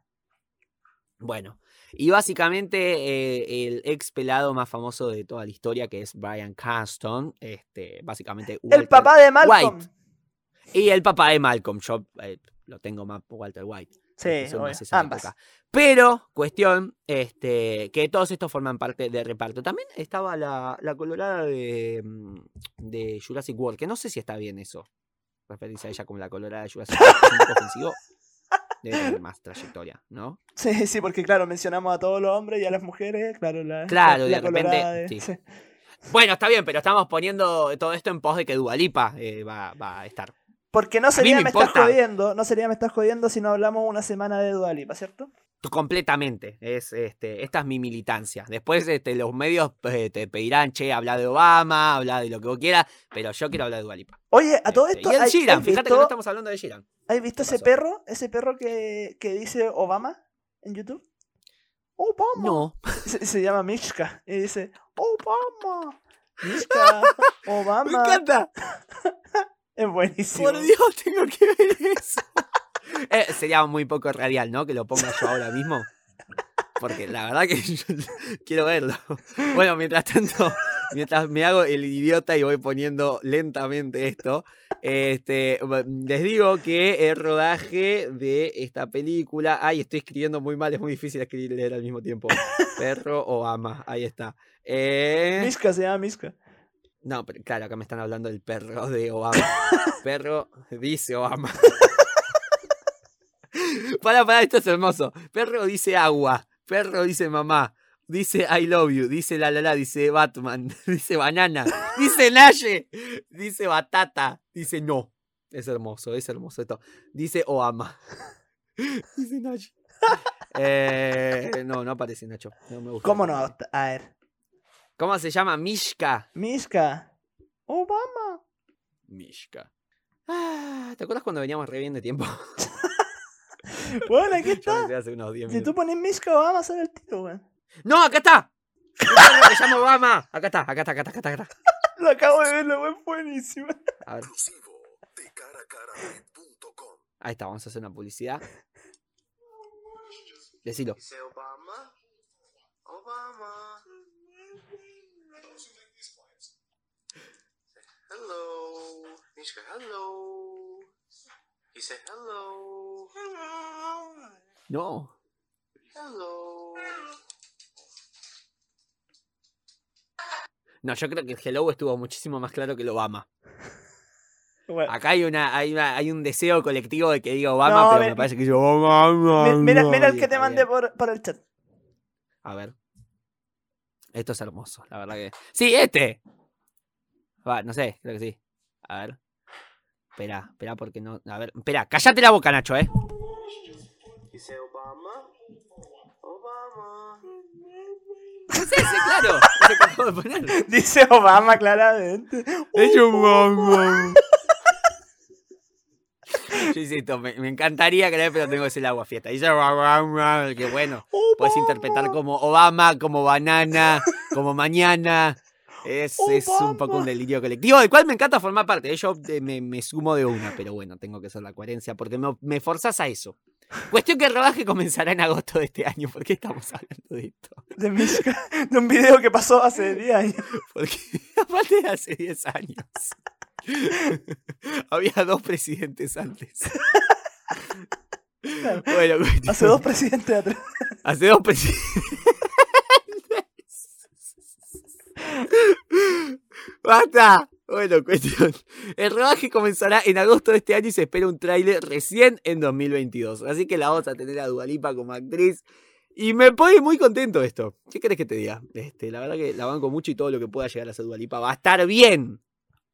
Bueno. Y básicamente eh, el ex pelado más famoso de toda la historia, que es Brian Caston. Este, básicamente. El Walter papá de Malcolm. White. Y el papá de Malcolm. Yo eh, lo tengo más Walter White. Sí, ambas. época. Pero, cuestión, este, que todos estos forman parte de reparto. También estaba la, la colorada de, mm, de Jurassic World, que no sé si está bien eso. Referirse a ella como la colorada de Jurassic World. Es un poco ofensivo. Debe tener más trayectoria, ¿no? Sí, <laughs> sí, porque claro, mencionamos a todos los hombres y a las mujeres, claro, la, Claro, la, de repente, colorada de- sí. sí. Bueno, está bien, pero estamos poniendo todo esto en pos de que Dualipa va, va a estar. Porque no sería me me, estás jodiendo, no sería me estás jodiendo si no hablamos una semana de Dualipa, ¿cierto? Completamente. Es, este, esta es mi militancia. Después este, los medios eh, te pedirán, che, habla de Obama, habla de lo que vos quieras, pero yo quiero hablar de Dualipa. Oye, a todo Este, esto, y el ¿hay- Sheeran, ¿has fíjate que no estamos hablando de Sheeran. ¿has visto ¿Qué ese pasó? perro? Ese perro que, que dice Obama en YouTube. Obama. No. <laughs> Se, se llama Mishka y dice Obama. Mishka, <laughs> Obama. Me encanta. <laughs> Es buenísimo. Por Dios, tengo que ver eso. <laughs> Eh, sería muy poco radial, ¿no? Que lo ponga yo ahora mismo. Porque la verdad que <laughs> yo quiero verlo. Bueno, mientras tanto, mientras me hago el idiota y voy poniendo lentamente esto, este, les digo que el rodaje de esta película. Ay, estoy escribiendo muy mal, es muy difícil escribir y leer al mismo tiempo. Perro o ama, ahí está. Eh, Mishka se llama Mishka. no, pero claro, acá me están hablando del perro de Obama. perro dice Obama. <laughs> <laughs> para, para, esto es hermoso. Perro dice agua. Perro dice mamá. Dice I love you. Dice la la la. Dice Batman. <laughs> Dice banana. Dice Naye. Dice batata. Dice no. Es hermoso, es hermoso esto. Dice Obama. <laughs> Dice Naye. Eh, no, no aparece Nacho. No me gusta. ¿Cómo no? A ver. ¿Cómo se llama? Mishka. Mishka. Obama. Mishka. Ah, ¿Te acuerdas cuando veníamos re bien de tiempo? <laughs> Bueno, aquí está. pensé hace unos 10 Si tú pones Mishka Obama, sale el tiro, weón. ¡No, acá está! Se llama Obama. Acá está, acá está, acá está, acá está, acá está. <laughs> Lo acabo de ver, lo buenísimo. A ver, ahí está, vamos a hacer una publicidad. Decilo. Dice Obama. Obama. Hello. Mishka, hello. Dice hello. No. Hello. No, yo creo que el Hello estuvo muchísimo más claro que el Obama. Bueno, Acá hay una, hay una, hay un deseo colectivo de que diga Obama, No, pero me parece que dice Obama. mi- mira, mira el que te mandé por, por el chat. A ver. Esto es hermoso, la verdad que. ¡Sí, este! Va, no sé, creo que sí. A ver. Espera, espera, porque no. A ver, espera, cállate la boca, Nacho, eh. Dice Obama. Obama. Es ese, claro. <laughs> Ese que acabo de poner. Dice Obama claramente. <laughs> Es Obama. Yo insisto, <laughs> me, me encantaría creer, pero tengo que el agua fiesta. Dice Obama, que bueno. Puedes interpretar como Obama, como banana, como mañana. Es, es un poco un delirio colectivo, del cual me encanta formar parte. Yo eh, me, me sumo de una, pero bueno, tengo que hacer la coherencia porque me, me forzas a eso. Cuestión que el rodaje comenzará en agosto de este año. ¿Por qué estamos hablando de esto? De <laughs> un video que pasó hace 10 años. Porque <laughs> aparte de hace 10 años. <laughs> Había dos presidentes antes. Bueno, Hace dos presidentes atrás. Hace dos presidentes. <laughs> ¡Basta! Bueno, cuestión. El rodaje comenzará en agosto de este año y se espera un tráiler recién en 2022. Así que la vamos a tener a Dualipa como actriz. Y me pone muy contento esto. ¿Qué querés que te diga? Este, la verdad que la banco mucho y todo lo que pueda llegar a ser Dualipa va a estar bien.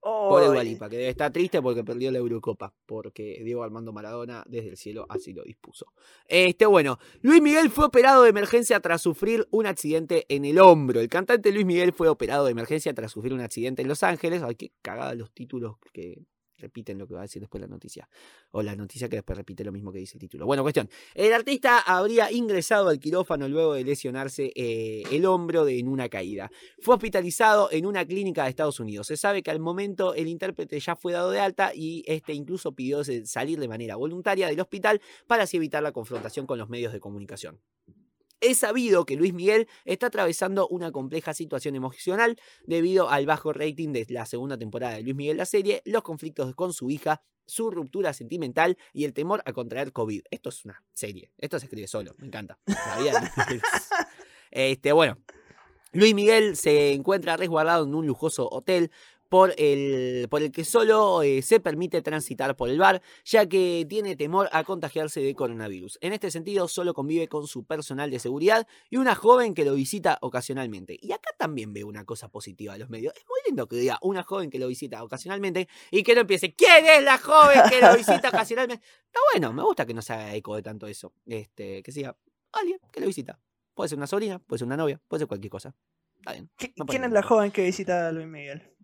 Pobre Ay, Dualipa, que debe estar triste porque perdió la Eurocopa. Porque Diego Armando Maradona desde el cielo así lo dispuso. Este, bueno, Luis Miguel fue operado de emergencia tras sufrir un accidente en el hombro. El cantante Luis Miguel fue operado de emergencia tras sufrir un accidente en Los Ángeles. Ay, qué cagada los títulos que repiten lo que va a decir después la noticia. O la noticia que después repite lo mismo que dice el título. Bueno, cuestión. El artista habría ingresado al quirófano luego de lesionarse eh, el hombro en una caída. Fue hospitalizado en una clínica de Estados Unidos. Se sabe que al momento el intérprete ya fue dado de alta y este incluso pidió salir de manera voluntaria del hospital para así evitar la confrontación con los medios de comunicación. Es sabido que Luis Miguel está atravesando una compleja situación emocional debido al bajo rating de la segunda temporada de Luis Miguel la serie, los conflictos con su hija, su ruptura sentimental y el temor a contraer COVID. Esto es una serie, esto se escribe solo, me encanta. <laughs> Este, bueno, Luis Miguel se encuentra resguardado en un lujoso hotel por el, por el que solo eh, se permite transitar por el bar, ya que tiene temor a contagiarse de coronavirus. En este sentido, solo convive con su personal de seguridad y una joven que lo visita ocasionalmente. Y acá también veo una cosa positiva de los medios. Es muy lindo que diga una joven que lo visita ocasionalmente y que no empiece, ¿quién es la joven que lo visita ocasionalmente? Está bueno, me gusta que no se haga eco de tanto eso. Este, que siga alguien que lo visita. Puede ser una sobrina, puede ser una novia, puede ser cualquier cosa. Está bien. ¿Qui- no ¿Quién es la joven que visita a Luis Miguel?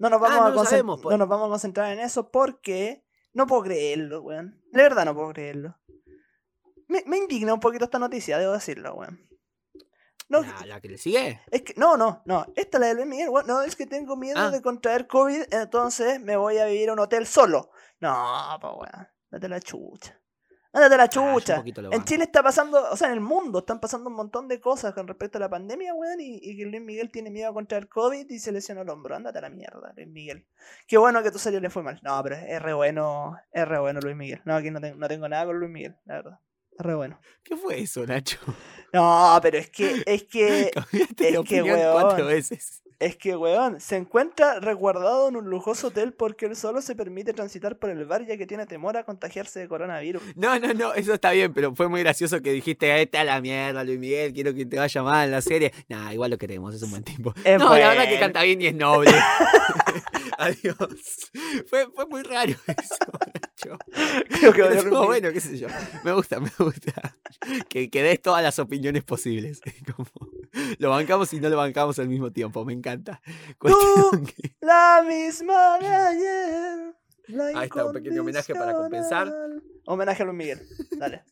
No nos vamos, Ah, a, no sabemos, pues. no nos vamos a concentrar en eso porque no puedo creerlo, weón. De verdad no puedo creerlo. Me, me indigna un poquito esta noticia, debo decirlo, weón. No, ¿La, la que le sigue? es que, no, no, no. Esta es la de Luis Miguel, weón. No, es que tengo miedo Ah. de contraer COVID, entonces me voy a vivir a un hotel solo. No, pues weón. Date la chucha. Ándate la Ah, yo un chucha. en. Chile está pasando, o sea, en el mundo están pasando un montón de cosas con respecto a la pandemia, weón, y, y que Luis Miguel tiene miedo a contraer COVID y se lesionó el hombro. Ándate a la mierda, Luis Miguel. Qué bueno que tu serie le fue mal. No, pero es re bueno, es re bueno Luis Miguel. No, aquí no, tengo- no tengo nada con Luis Miguel, la verdad. Es re bueno. ¿Qué fue eso, Nacho? No, pero es que, es que, <laughs> es que, opinión cuatro weón. veces. Es que, weón, se encuentra resguardado en un lujoso hotel porque él solo se permite transitar por el bar ya que tiene temor a contagiarse de coronavirus. No, no, no, eso está bien, pero fue muy gracioso que dijiste, esta a la mierda, Luis Miguel, quiero que te vaya mal en la serie. Nah, igual lo queremos, es un buen tipo. Es no, la verdad que canta bien y es noble. <laughs> <laughs> Adiós. Fue, fue muy raro <laughs> eso. Creo que Pero bueno, qué sé yo. Me gusta, me gusta. Que, que des todas las opiniones posibles. <laughs> Como, lo bancamos y no lo bancamos al mismo tiempo, me encanta. Cuestión que- La misma de ayer. Ahí está, un pequeño homenaje para compensar. Homenaje a Luis Miguel. Dale.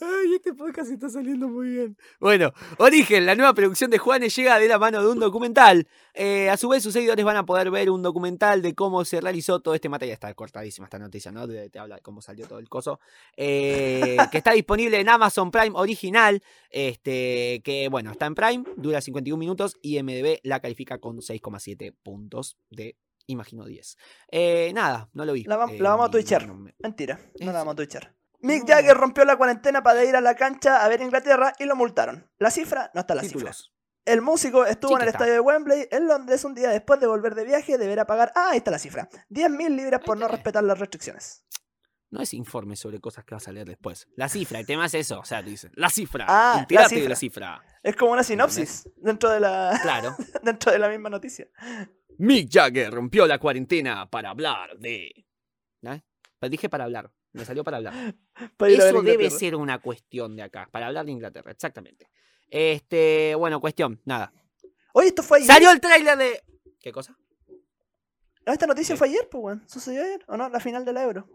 Ay, este podcast está saliendo muy bien. Bueno, Origen, la nueva producción de Juanes llega de la mano de un documental. Eh, a su vez, sus seguidores van a poder ver un documental de cómo se realizó todo este material. Está cortadísima esta noticia, ¿no? Te, te habla de cómo salió todo el coso. Eh, que está disponible en Amazon Prime original. Este, que bueno, está en Prime, dura 51 minutos y MDB la califica con 6,7 puntos de, imagino, 10. Eh, nada, no lo vi. La, vam- Eh, la vamos a twitchar. no me- Mentira, no la vamos a twitchar. Mick No. Jagger rompió la cuarentena para ir a la cancha a ver Inglaterra y lo multaron. La cifra no está la cifra. Títulos. El músico estuvo Sí en el estadio de Wembley en Londres un día después de volver de viaje. Deberá pagar. Ah, ahí está la cifra: 10.000 libras por no respetar las restricciones. No es informe sobre cosas que vas a leer después. La cifra, el tema es eso. O sea, te dicen, la cifra. Ah, la entérate de cifra. la cifra. Es como una sinopsis dentro de la, Claro. <laughs> dentro de la misma noticia. Mick Jagger rompió la cuarentena para hablar de. ¿Eh? Dije para hablar. Me salió para hablar. Para Eso debe ser una cuestión de acá. Para hablar de Inglaterra, exactamente. Este, bueno, cuestión, nada. Oye, esto fue ayer. Salió el tráiler de. ¿Qué cosa? No, Esta noticia ¿Qué? fue ayer, pues, weón. ¿Sucedió ayer? ¿O no? La final del Euro.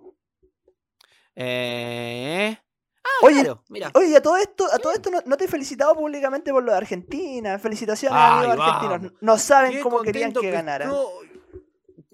Eh. Ah, Oye, claro, mira. Oye, a todo esto, a todo esto no, no te he felicitado públicamente por lo de Argentina. Felicitaciones, Ay, amigos vamos. argentinos. No saben Qué cómo querían que ganaran. estoy.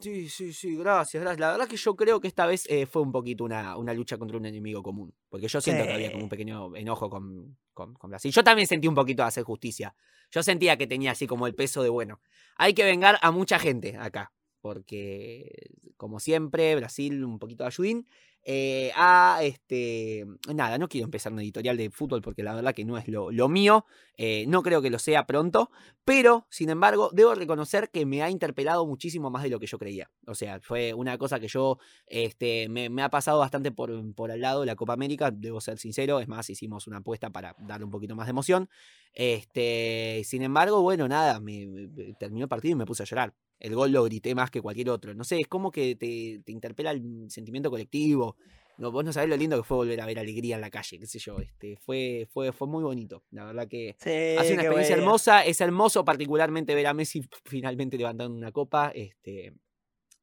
Sí, sí, sí, gracias, gracias. La verdad que yo creo que esta vez eh, fue un poquito una, una lucha contra un enemigo común. Porque yo siento que había como Sí. un pequeño enojo con, con, con Brasil. Yo también sentí un poquito de hacer justicia. Yo sentía que tenía así como el peso de, bueno, hay que vengar a mucha gente acá. Porque, como siempre, Brasil un poquito de ayudín. Eh, a este. Nada, no quiero empezar un editorial de fútbol porque la verdad que no es lo, mío. eh, no creo que lo sea pronto. Pero, sin embargo, debo reconocer que me ha interpelado muchísimo más de lo que yo creía. O sea, fue una cosa que yo. Este, me, ha pasado bastante por, por al lado la Copa América, debo ser sincero. Es más, hicimos una apuesta para darle un poquito más de emoción. Este, sin embargo, bueno, nada, me- terminó el partido y me puse a llorar. El gol lo grité más que cualquier otro. No sé, es como que te, te interpela el sentimiento colectivo. No, vos no sabés lo lindo que fue volver a ver alegría en la calle, qué sé yo. Este, fue, fue, fue muy bonito. La verdad que Sí, ha sido una experiencia bueno. hermosa. Es hermoso particularmente ver a Messi <laughs> finalmente levantando una copa. Este,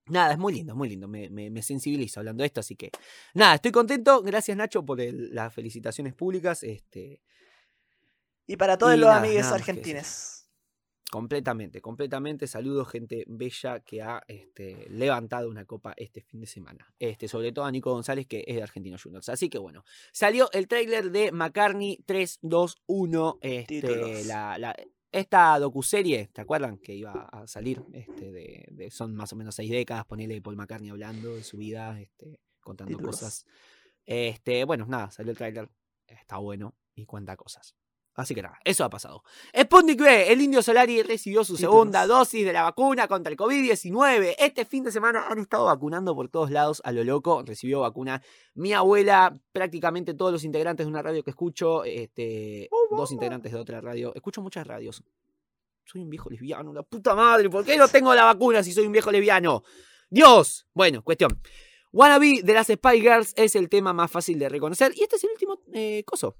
nada, es muy lindo, muy lindo. Me, me, me sensibiliza hablando de esto, así que nada, estoy contento. Gracias Nacho por el- las felicitaciones públicas. Este, Y para todos Y los nada, amigues nada argentines. Completamente, completamente. Saludos, gente bella que ha este, levantado una copa este fin de semana. Este, sobre todo a Nico González, que es de Argentinos Juniors. Así que bueno, salió el tráiler de McCartney 321. Este, la, la- esta docuserie, ¿te acuerdan? Que iba a salir. Este, de, de- son más o menos seis décadas. Ponele Paul McCartney hablando de su vida, este, contando Títulos. cosas. Este, bueno, nada, salió el tráiler. Está bueno y cuenta cosas. Así que nada, eso ha pasado. Sputnik B, el indio Solari recibió su segunda dosis de la vacuna contra el COVID-19. Este fin de semana han estado vacunando por todos lados a lo loco. Recibió vacuna mi abuela, prácticamente todos los integrantes de una radio que escucho, este, Oh, dos integrantes de otra radio. Escucho muchas radios. Soy un viejo lesbiano, la puta madre, ¿por qué no tengo la vacuna si soy un viejo lesbiano? Dios. Bueno, cuestión. Wannabe de las Spy Girls es el tema más fácil de reconocer. Y este es el último eh, coso.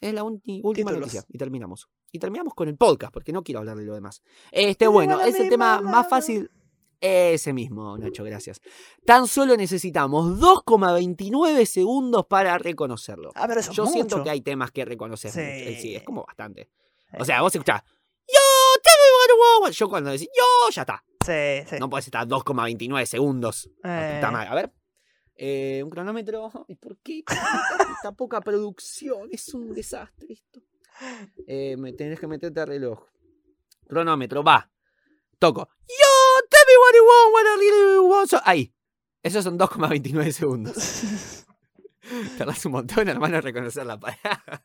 Es la última noticia. Y terminamos. Y terminamos con el podcast, porque no quiero hablar de lo demás. Este, bueno, es el tema más fácil. Ese mismo, Nacho, gracias. Tan solo necesitamos 2,29 segundos para reconocerlo. Ah, pero eso es Yo siento que hay temas que reconocer. Sí. Eh, Sí, es como bastante. Sí. O sea, vos escuchás. Yo, tell me what you want". Yo cuando decís yo, ya está. Sí, sí. No puedes estar 2,29 segundos. Eh, madre. A ver. Eh, un cronómetro. <laughs> ¿Y por qué esta poca producción? Es un desastre esto. Eh, me tenés que meterte al reloj. Cronómetro, va. Toco. Yo, tell me what you want, what I really want. So- Ahí. Esos son 2,29 segundos. <laughs> Tardás un montón, hermano, en reconocer la palabra.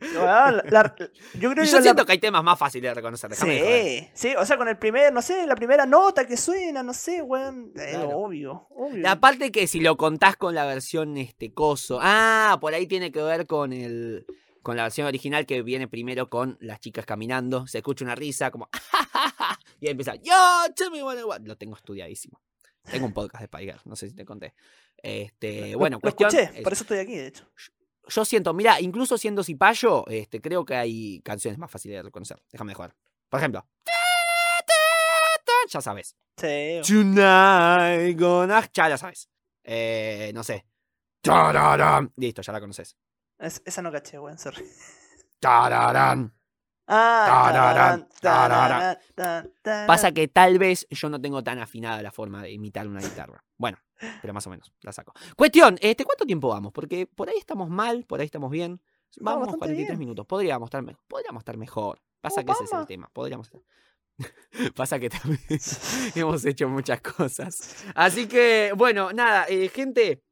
La- yo creo Y que yo la- siento que hay temas más fáciles de reconocer. de joder. Sí, sí, o sea, con el primer, no sé, la primera nota que suena, no sé, weón. eh, Claro. obvio, obvio. La parte que si lo contás con la versión este coso. Ah, por ahí tiene que ver con el. Con la versión original que viene primero con las chicas caminando. Se escucha una risa como. <laughs> y ahí empieza. Yo, tell me what I want". Lo tengo estudiadísimo. Tengo un podcast de Spiger, no sé si te conté. Este, Lo- bueno, lo cuestión. escuché, es- por eso estoy aquí, de hecho. Yo siento, mira, incluso siendo cipayo, este, creo que hay canciones más fáciles de reconocer. Déjame jugar. Por ejemplo. Ya sabes. Sí. Tonight gonna... Ya la sabes. Eh, no sé. Listo, ya la conoces. Es- esa no caché, weón, sorry. Tararán. Ah. Pasa que tal vez yo no tengo tan afinada la forma de imitar una guitarra. Bueno, pero más o menos, la saco. Cuestión, este, ¿cuánto tiempo vamos? Porque por ahí estamos mal, por ahí estamos bien. Vamos bastante 43 bien. minutos. Podríamos estar, me- podríamos estar mejor. Pasa que ese es el tema. Podríamos estar. <laughs> Pasa que también <laughs> hemos hecho muchas cosas. Así que, bueno, nada, eh, gente,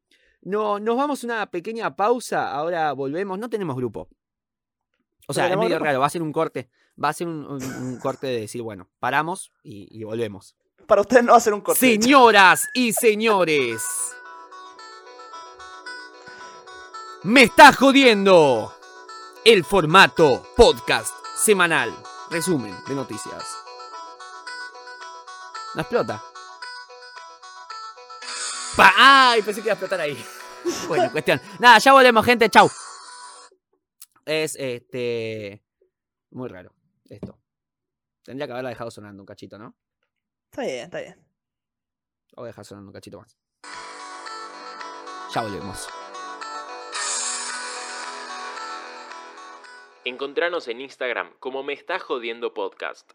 no, nos vamos una pequeña pausa. Ahora volvemos. No tenemos grupo. O sea, es medio raro. Va a ser un corte. Va a ser un, un- un corte de decir, bueno, paramos y, y volvemos. Para ustedes no va a ser un corte. Señoras y señores. Me está jodiendo. El formato podcast semanal. Resumen de noticias. No explota. Pa- ¡Ay! Pensé que iba a explotar ahí. Bueno, cuestión. Nada, ya volvemos, gente. Chau. Es este. Muy raro. Esto. Tendría que haberla dejado sonando un cachito, ¿no? Está bien, está bien. Lo voy a dejar sonando un cachito más. Ya volvemos. Encontranos en Instagram como Me Está Jodiendo Podcast.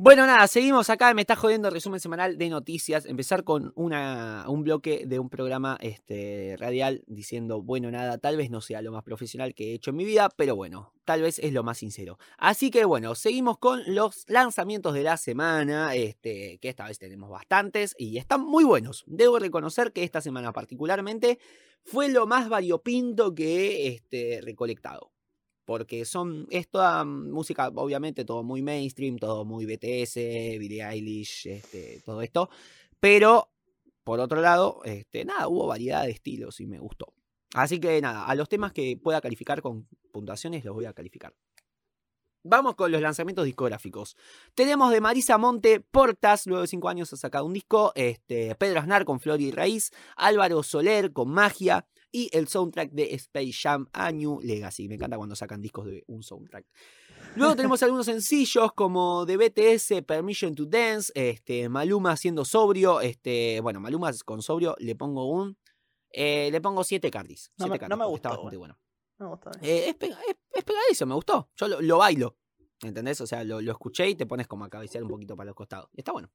Bueno, nada, seguimos acá. Me está jodiendo el resumen semanal de noticias. Empezar con un bloque de un programa este, radial diciendo, bueno, nada, tal vez no sea lo más profesional que he hecho en mi vida, pero bueno, tal vez es lo más sincero. Así que bueno, seguimos con los lanzamientos de la semana, este, que esta vez tenemos bastantes y están muy buenos. Debo reconocer que esta semana particularmente fue lo más variopinto que he este, recolectado porque son, es toda música, obviamente, todo muy mainstream, todo muy BTS, Billie Eilish, este, todo esto, pero por otro lado, este, nada, hubo variedad de estilos y me gustó. Así que nada, a los temas que pueda calificar con puntuaciones los voy a calificar. Vamos con los lanzamientos discográficos. Tenemos de Marisa Monte, Portas, luego de 5 años ha sacado un disco. Este, Pedro Aznar con Flor y Raíz. Álvaro Soler con Magia y el soundtrack de Space Jam A New Legacy. Me encanta cuando sacan discos de un soundtrack. Luego tenemos algunos sencillos como de BTS, Permission to Dance, este, Maluma siendo sobrio, este, bueno, Maluma con sobrio le pongo un, eh, le pongo 7 cardis. No me- siete no me cardis, gustó, Está bastante bueno. Me gusta. Eh, es, pega- es- es pegadizo, me gustó. Yo lo, lo bailo. ¿Entendés? O sea, lo, lo escuché y te pones como a cabecear un poquito para los costados. Está bueno.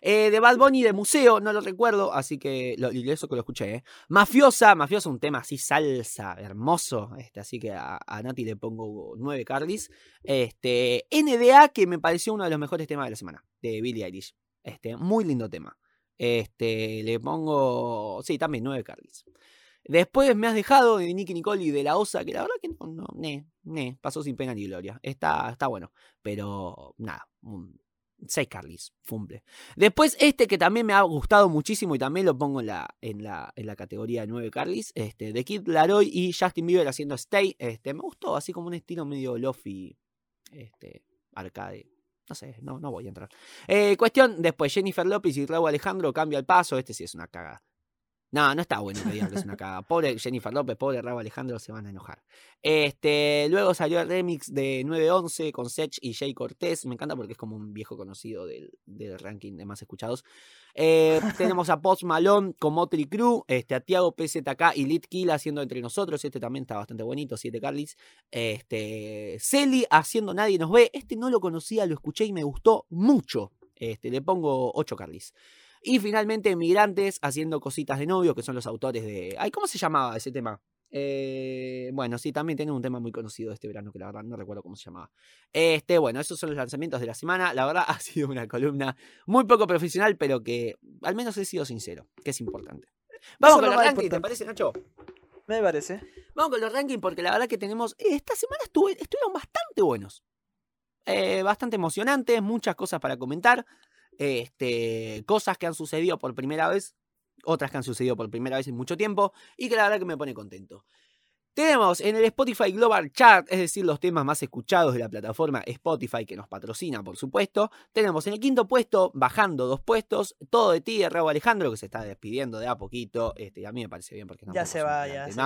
Eh, de Bad Bunny de Museo, no lo recuerdo, así que lo, eso que lo escuché. ¿eh? Mafiosa, Mafiosa, un tema así salsa, hermoso. Este, así que a, a Nati le pongo 9 Carlis. Este, NDA, que me pareció uno de los mejores temas de la semana, de Billie Eilish. Este, muy lindo tema. Este, le pongo, sí, también 9 Carlis. Después me has dejado de Nicky Nicole y de la Osa, que la verdad que no, no, ne, ne, pasó sin pena ni gloria. Está, está bueno, pero nada, un 6 Carlis, fumble. Después este que también me ha gustado muchísimo y también lo pongo en la, en la, en la categoría de 9 Carlis, este, de Kid Laroi y Justin Bieber haciendo Stay, este, me gustó, así como un estilo medio lofi, este, arcade. No sé, no, no voy a entrar. Eh, cuestión, después Jennifer López y Raúl Alejandro cambia el paso, este sí es una cagada. No, no está bueno que digan que es una cagada. Pobre Jennifer López, pobre Raúl Alejandro, se van a enojar. Este, luego salió el remix de 911 con Sech y Jay Cortés. Me encanta porque es como un viejo conocido del, del ranking de más escuchados. Eh, <laughs> tenemos a Post Malone con Motley Crue, este, a Tiago PZK y Lit Kill haciendo entre nosotros. Este también está bastante bonito, 7 Carlis. Este, Celi haciendo Nadie nos ve. Este no lo conocía, lo escuché y me gustó mucho. Este, le pongo 8 Carlis. Y finalmente Migrantes haciendo cositas de novio, que son los autores de... Ay, ¿cómo se llamaba ese tema? Eh, bueno, sí, también tiene un tema muy conocido este verano, que la verdad no recuerdo cómo se llamaba. Este, bueno, esos son los lanzamientos de la semana. La verdad <laughs> ha sido una columna muy poco profesional, pero que al menos he sido sincero, que es importante. Vamos Eso con lo los rankings, ¿te parece, Nacho? Me parece. Vamos con los rankings porque la verdad que tenemos. Esta semana estuve- estuvieron bastante buenos. Eh, bastante emocionantes, muchas cosas para comentar. Este, cosas que han sucedido por primera vez, otras que han sucedido por primera vez en mucho tiempo y que la verdad que me pone contento. Tenemos en el Spotify Global Chart, es decir, los temas más escuchados de la plataforma Spotify que nos patrocina, por supuesto. Tenemos en el quinto puesto, bajando dos puestos, todo de ti, de Raúl Alejandro, que se está despidiendo de a poquito. Este, y a mí me parece bien porque Ya tampoco se va, ya. sí.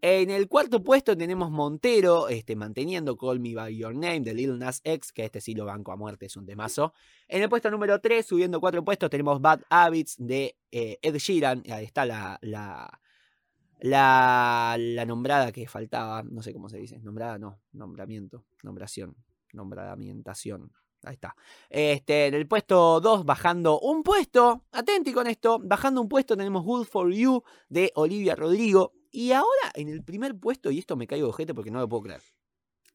En el cuarto puesto tenemos Montero, este, manteniendo Call Me By Your Name de Lil Nas X, que este sí lo banco a muerte, es un temazo. En el puesto número 3, subiendo cuatro puestos, tenemos Bad Habits de eh, Ed Sheeran. Ahí está la, la, la, nombrada que faltaba, no sé cómo se dice, nombrada no, nombramiento, nombración, nombradamientación. Ahí está. Este, en el puesto 2, bajando un puesto, atenti con esto, bajando un puesto tenemos Good For You de Olivia Rodrigo. Y ahora en el primer puesto, y esto me caigo de ojete porque no lo puedo creer.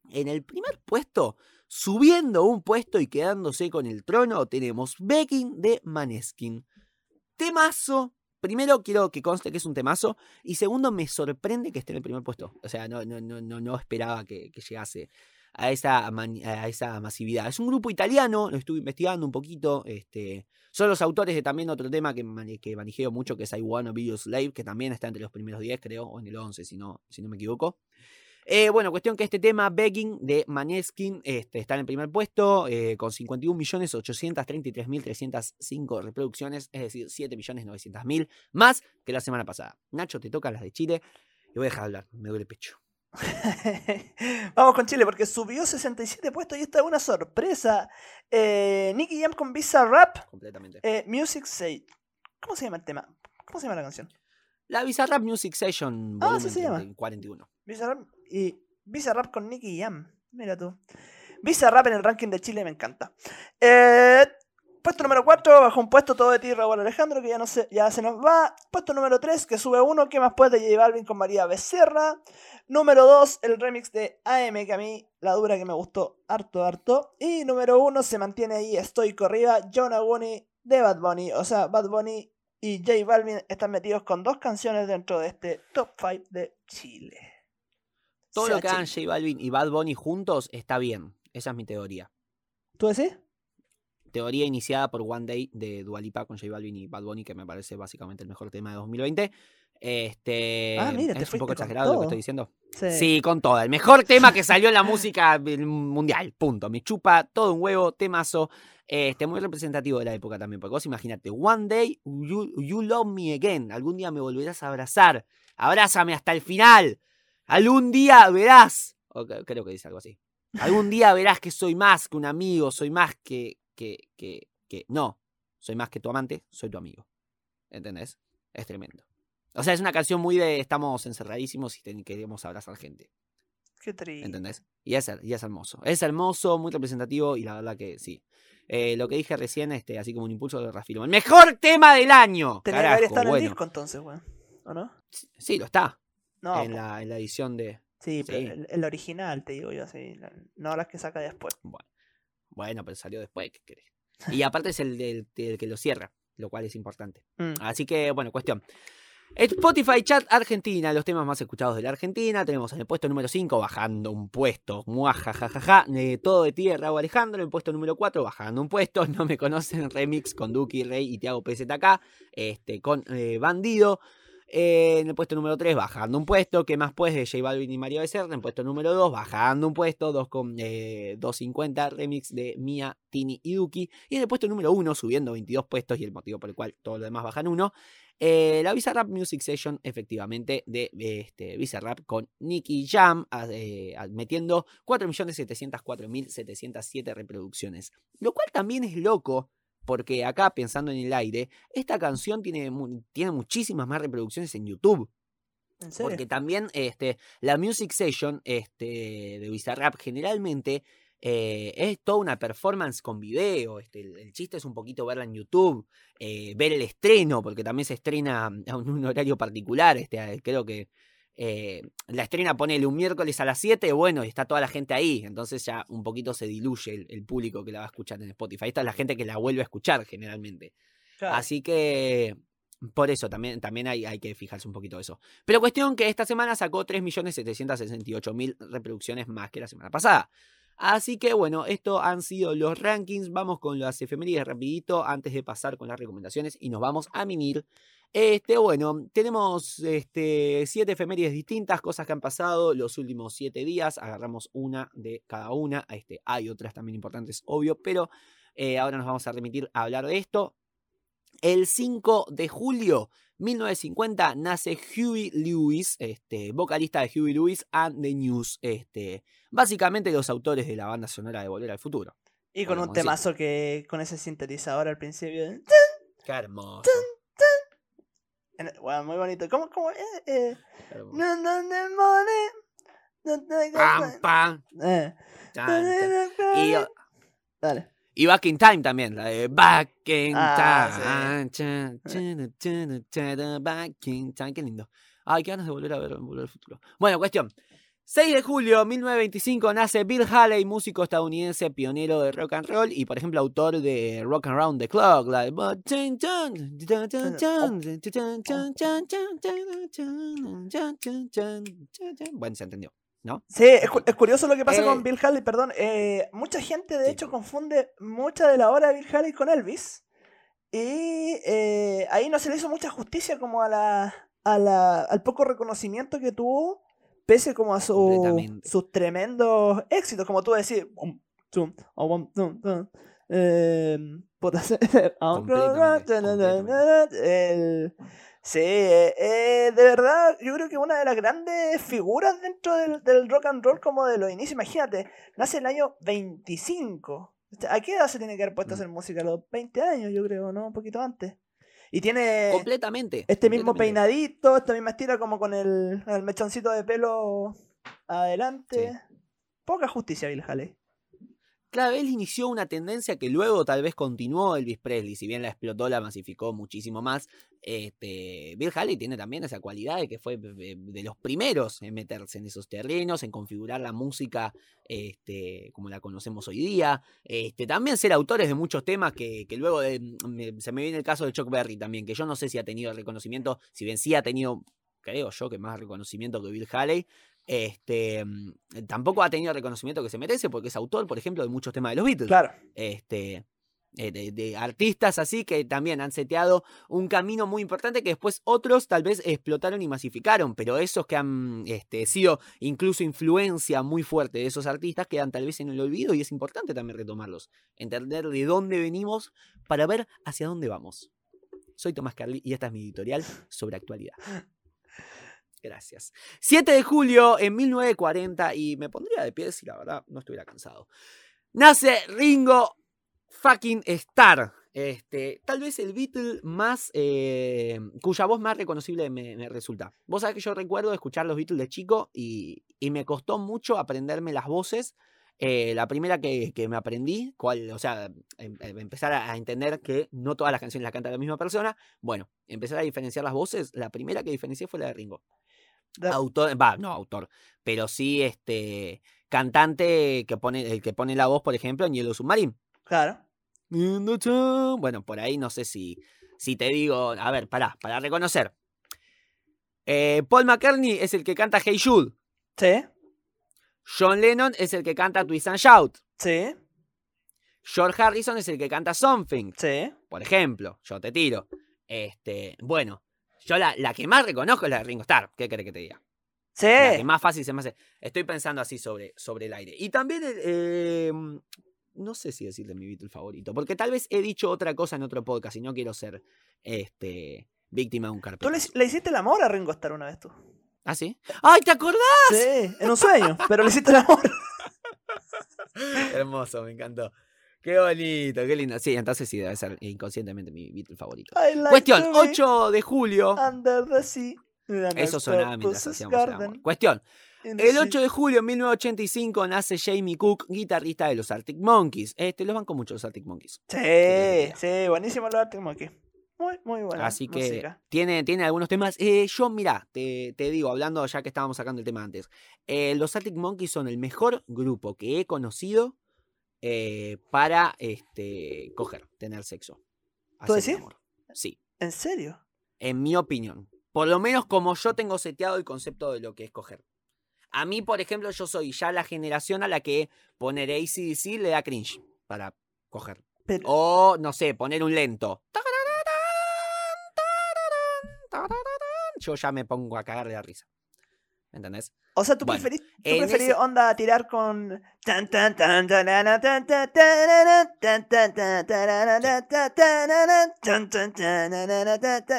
En el primer puesto, subiendo un puesto y quedándose con el trono, tenemos Begging de Maneskin. Temazo. Primero quiero que conste que es un temazo. Y segundo, me sorprende que esté en el primer puesto. O sea, no, no, no, no, esperaba que llegase a esa, a esa masividad. Es un grupo italiano, lo estuve investigando un poquito. Este, son los autores de también otro tema que, que mucho, que es I Wanna Slave, que también está entre los primeros 10, creo, o en el 11, si no, si no me equivoco. Eh, bueno, cuestión que este tema, Begging, de Maneskin, este, está en el primer puesto, eh, con 51.833.305 reproducciones, es decir, 7.900.000 más que la semana pasada. Nacho, te tocan las de Chile y voy a dejar de hablar, me duele el pecho. <laughs> Vamos con Chile porque subió 67 puestos y esta es una sorpresa. Eh, Nicky Jam con Visa Rap, Completamente. eh, Music Say. ¿Cómo se llama el tema? ¿Cómo se llama la canción? La Bizarrap Music Session, Ah, sí se llama. 30 41. Visa Rap y Visa Rap con Nicky Jam. Mira tú. Visa Rap en el ranking de Chile me encanta. Eh, puesto número 4, bajo un puesto todo de ti, Raúl Alejandro, que ya, no se, ya se nos va. Puesto número 3, que sube uno, que más puede de J Balvin con María Becerra. Número 2, el remix de AM, que a mí la dura que me gustó harto, harto. Y número 1, se mantiene ahí estoico arriba, John Agoni de Bad Bunny. O sea, Bad Bunny y J Balvin están metidos con dos canciones dentro de este top 5 de Chile. Todo lo que hagan. J Balvin y Bad Bunny juntos está bien. Esa es mi teoría. ¿Tú decís? Teoría iniciada por One Day de Dualipa con J Balvin y Bad Bunny, que me parece básicamente el mejor tema de 2020. Este, Ah, mira, te es un poco exagerado lo que todo. estoy diciendo. Sí. Sí, con todo. El mejor tema que salió en la música mundial. Punto. Me chupa todo un huevo, temazo. Este, muy representativo de la época también. Porque vos imagínate, One day you, you love me again. Algún día me volverás a abrazar. Abrázame hasta el final. Algún día verás. creo que dice algo así. Algún día verás que soy más que un amigo. Soy más que. Que, que, que. No. Soy más que tu amante. Soy tu amigo. ¿Entendés? Es tremendo. O sea, es una canción muy de estamos encerradísimos y queremos abrazar gente. Qué triste. ¿Entendés? Y es, y es hermoso. Es hermoso, muy representativo y la verdad que sí. Eh, lo que dije recién, este, así como un impulso de reafirmo. ¡El mejor tema del año! Tenía que haber estado en el disco entonces, weón. ¿O no? Sí, lo está. No, en, la, en la edición de. sí, pero el, el original, te digo yo, así. No las que saca después. Bueno, pero salió después, ¿qué querés? Y aparte es el del, del que lo cierra, lo cual es importante. Mm. Así que, bueno, cuestión. Spotify Chat Argentina, los temas más escuchados de la Argentina. Tenemos en el puesto número 5, bajando un puesto. Muajajajaja. Eh, todo de tierra, Raúl Alejandro. En el puesto número 4, bajando un puesto. No me conocen. Remix con Duki, Rey y Tiago PZK. Este, con eh, Bandido. En el puesto número 3, bajando un puesto. ¿Qué más pues? De J Balvin y María Becerra. En el puesto número 2, bajando un puesto. 2 con eh, 250 remix de Mia, Tini y Duki. Y en el puesto número 1, subiendo 22 puestos. Y el motivo por el cual todo lo demás bajan uno. Eh, la Bizarrap Music Session, efectivamente, de este, Bizarrap con Nicky Jam, a- eh, metiendo 4.704.707 reproducciones. Lo cual también es loco, porque acá, pensando en el aire, esta canción tiene, tiene muchísimas más reproducciones en YouTube. ¿En serio? Porque también este, la Music Session este, de Bizarrap generalmente eh, es toda una performance con video. Este, el, el chiste es un poquito verla en YouTube, eh, ver el estreno, porque también se estrena a un, un horario particular. Este, creo que eh, la estrena ponele un miércoles a las 7, bueno, y está toda la gente ahí. Entonces ya un poquito se diluye el, el público que la va a escuchar en Spotify. Esta es la gente que la vuelve a escuchar generalmente. Claro. Así que por eso también, también hay, hay que fijarse un poquito eso. Pero cuestión que esta semana sacó 3.768.000 reproducciones más que la semana pasada. Así que bueno, estos han sido los rankings. Vamos con las efemérides rapidito antes de pasar con las recomendaciones y nos vamos a mimir. Este, bueno, tenemos este, siete efemérides distintas, cosas que han pasado los últimos siete días. Agarramos una de cada una. Este, hay otras también importantes, obvio, pero eh, ahora nos vamos a remitir a hablar de esto. El 5 de julio 1950 nace Huey Lewis, este, vocalista de Huey Lewis and the News, este, básicamente los autores de la banda sonora de Volver al Futuro. y con un temazo que con ese sintetizador al principio. ¿eh? Qué hermoso. En- Bueno, muy bonito. ¿Cómo, cómo? Eh, eh. No, no, no, Pam, pam, Eh. Y, Dale. Y Back in Time también, la de Back in Ah, Time. Back in Time, qué lindo. Ay, qué ganas de volver a ver Volver al Futuro. Bueno, cuestión. 6 de julio de 1925 nace Bill Haley, músico estadounidense pionero de rock and roll y, por ejemplo, autor de Rock and Round the Clock. La de Bueno, se entendió, ¿no? Sí, es, cu- es curioso lo que pasa Eh, con Bill Haley, perdón. eh, mucha gente, de hecho, confunde mucha de la obra de Bill Haley con Elvis. Y eh, ahí no se le hizo mucha justicia como a la, a la, al poco reconocimiento que tuvo, pese como a su, sus tremendos éxitos, como tú decís. eh, <laughs> <laughs> el- Sí, eh, eh, de verdad, yo creo que una de las grandes figuras dentro del, del rock and roll como de los inicios, imagínate, nace el año 25. O sea, ¿A qué edad se tiene que haber puesto a Mm. hacer música? A los 20 años, yo creo, ¿no? Un poquito antes. Y tiene Completamente. este mismo peinadito, esta misma estira como con el, el mechoncito de pelo adelante. Poca justicia, Bill Haley. Claro, él inició una tendencia que luego tal vez continuó Elvis Presley, si bien la explotó, la masificó muchísimo más. Este, Bill Haley tiene también esa cualidad de que fue de los primeros en meterse en esos terrenos, en configurar la música este, como la conocemos hoy día. Este, también ser autores de muchos temas que, luego de- se me viene el caso de Chuck Berry también, que yo no sé si ha tenido reconocimiento, si bien sí ha tenido, creo yo, que más reconocimiento que Bill Haley. Este, mm, tampoco ha tenido el reconocimiento que se merece porque es autor, por ejemplo, de muchos temas de los Beatles Claro. este, eh, de, de artistas así que también han seteado un camino muy importante que después otros tal vez explotaron y masificaron, pero esos que han este, sido incluso influencia muy fuerte de esos artistas quedan tal vez en el olvido y es importante también retomarlos, entender de dónde venimos para ver hacia dónde vamos. Soy Tomás Carli y esta es mi editorial sobre actualidad. <laughs> Gracias. 7 de julio en 1940 y me pondría de pie si la verdad no estuviera cansado. Nace Ringo fucking Starr. Este, tal vez el Beatle más. eh, cuya voz más reconocible me, resulta. Vos sabés que yo recuerdo escuchar los Beatles de chico y, y me costó mucho aprenderme las voces. Eh, la primera que, que me aprendí, o sea, em- em- empezar a entender que no todas las canciones las canta la misma persona. Bueno, empezar a diferenciar las voces. La primera que diferencié fue la de Ringo Autor, va, no autor, pero sí este cantante que pone el que pone la voz, por ejemplo, en Yellow Submarine. Claro. Bueno, por ahí no sé si si te digo, a ver, pará, para reconocer. Eh, Paul McCartney es el que canta Hey Jude. Sí. John Lennon es el que canta Twist and Shout. Sí. George Harrison es el que canta Something. Sí. Por ejemplo, yo te tiro. Este, bueno, yo la, la que más reconozco es la de Ringo Starr. ¿Qué querés que te diga? Sí. La que más fácil se me hace. Estoy pensando así sobre, sobre el aire. Y también, eh, no sé si decirle mi Beatle favorito, porque tal vez he dicho otra cosa en otro podcast y no quiero ser este, víctima de un Tú le, carpetazo. le hiciste el amor a Ringo Starr una vez tú. ¿Ah, sí? ¡Ay, te acordás! Sí, en un sueño, pero le hiciste el amor. <laughs> Hermoso, me encantó. Qué bonito, qué lindo. Sí, entonces sí, debe ser inconscientemente mi Beatle favorito. Like Cuestión, to be 8 de julio. Under the sea. Eso sonaba mientras hacíamos el amor. Cuestión, El sea. 8 de julio de 1985 nace Jamie Cook, guitarrista de los Arctic Monkeys. Este, los banco mucho los Arctic Monkeys. Sí, sí, buenísimo lo de Arctic Monkey. Muy, muy buena Así que música. tiene, tiene algunos temas. Eh, yo, mira, te, te digo, hablando ya que estábamos sacando el tema antes. eh, los Arctic Monkeys son el mejor grupo que he conocido eh, para este, coger, tener sexo. ¿Tú decís? Sí, ¿En serio? en mi opinión. Por lo menos como yo tengo seteado el concepto de lo que es coger. A mí, por ejemplo, yo soy ya la generación a la que poner ACDC le da cringe para coger. Pero, O, no sé, poner un lento. Yo ya me pongo a cagar de la risa. ¿Me entendés? o sea, ¿tú bueno, preferís, tú preferís ese- onda tirar con...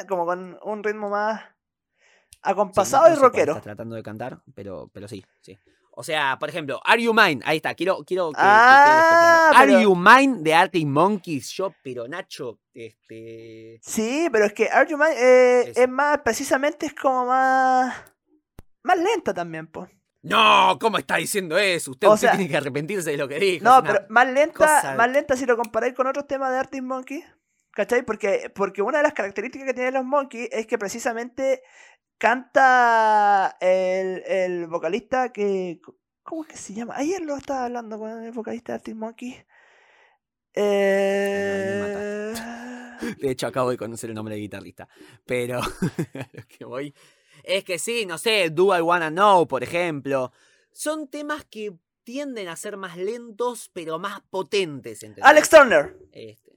como con un ritmo más Sí, acompasado no- no y rockero. Estás tratando de cantar, pero, pero sí, sí. O sea, por ejemplo, Are You Mine? Ahí está, quiero, quiero que, que Ah, claro. Are You Mine de Arctic Monkeys. Yo, pero Nacho, este. Sí, pero es que Argument eh, Eso. es más, precisamente es como más... Más lenta también, pues. No, ¿cómo está diciendo eso? Usted, O usted sea- tiene que arrepentirse de lo que dijo. No, pero más lenta, más lenta si lo comparáis con otros temas de Arctic Monkey. ¿Cachai? Porque, porque una de las características que tienen los Monkeys es que precisamente canta el, el vocalista que. ¿Cómo es que se llama? Ayer lo estaba hablando con el vocalista de Arctic Monkey. Eh... De hecho, acabo de conocer el nombre de guitarrista. Pero <laughs> a lo que voy. Es que sí, no sé, Do I Wanna Know, por ejemplo. Son temas que tienden a ser más lentos, pero más potentes. ¿entendés? Alex Turner. Este,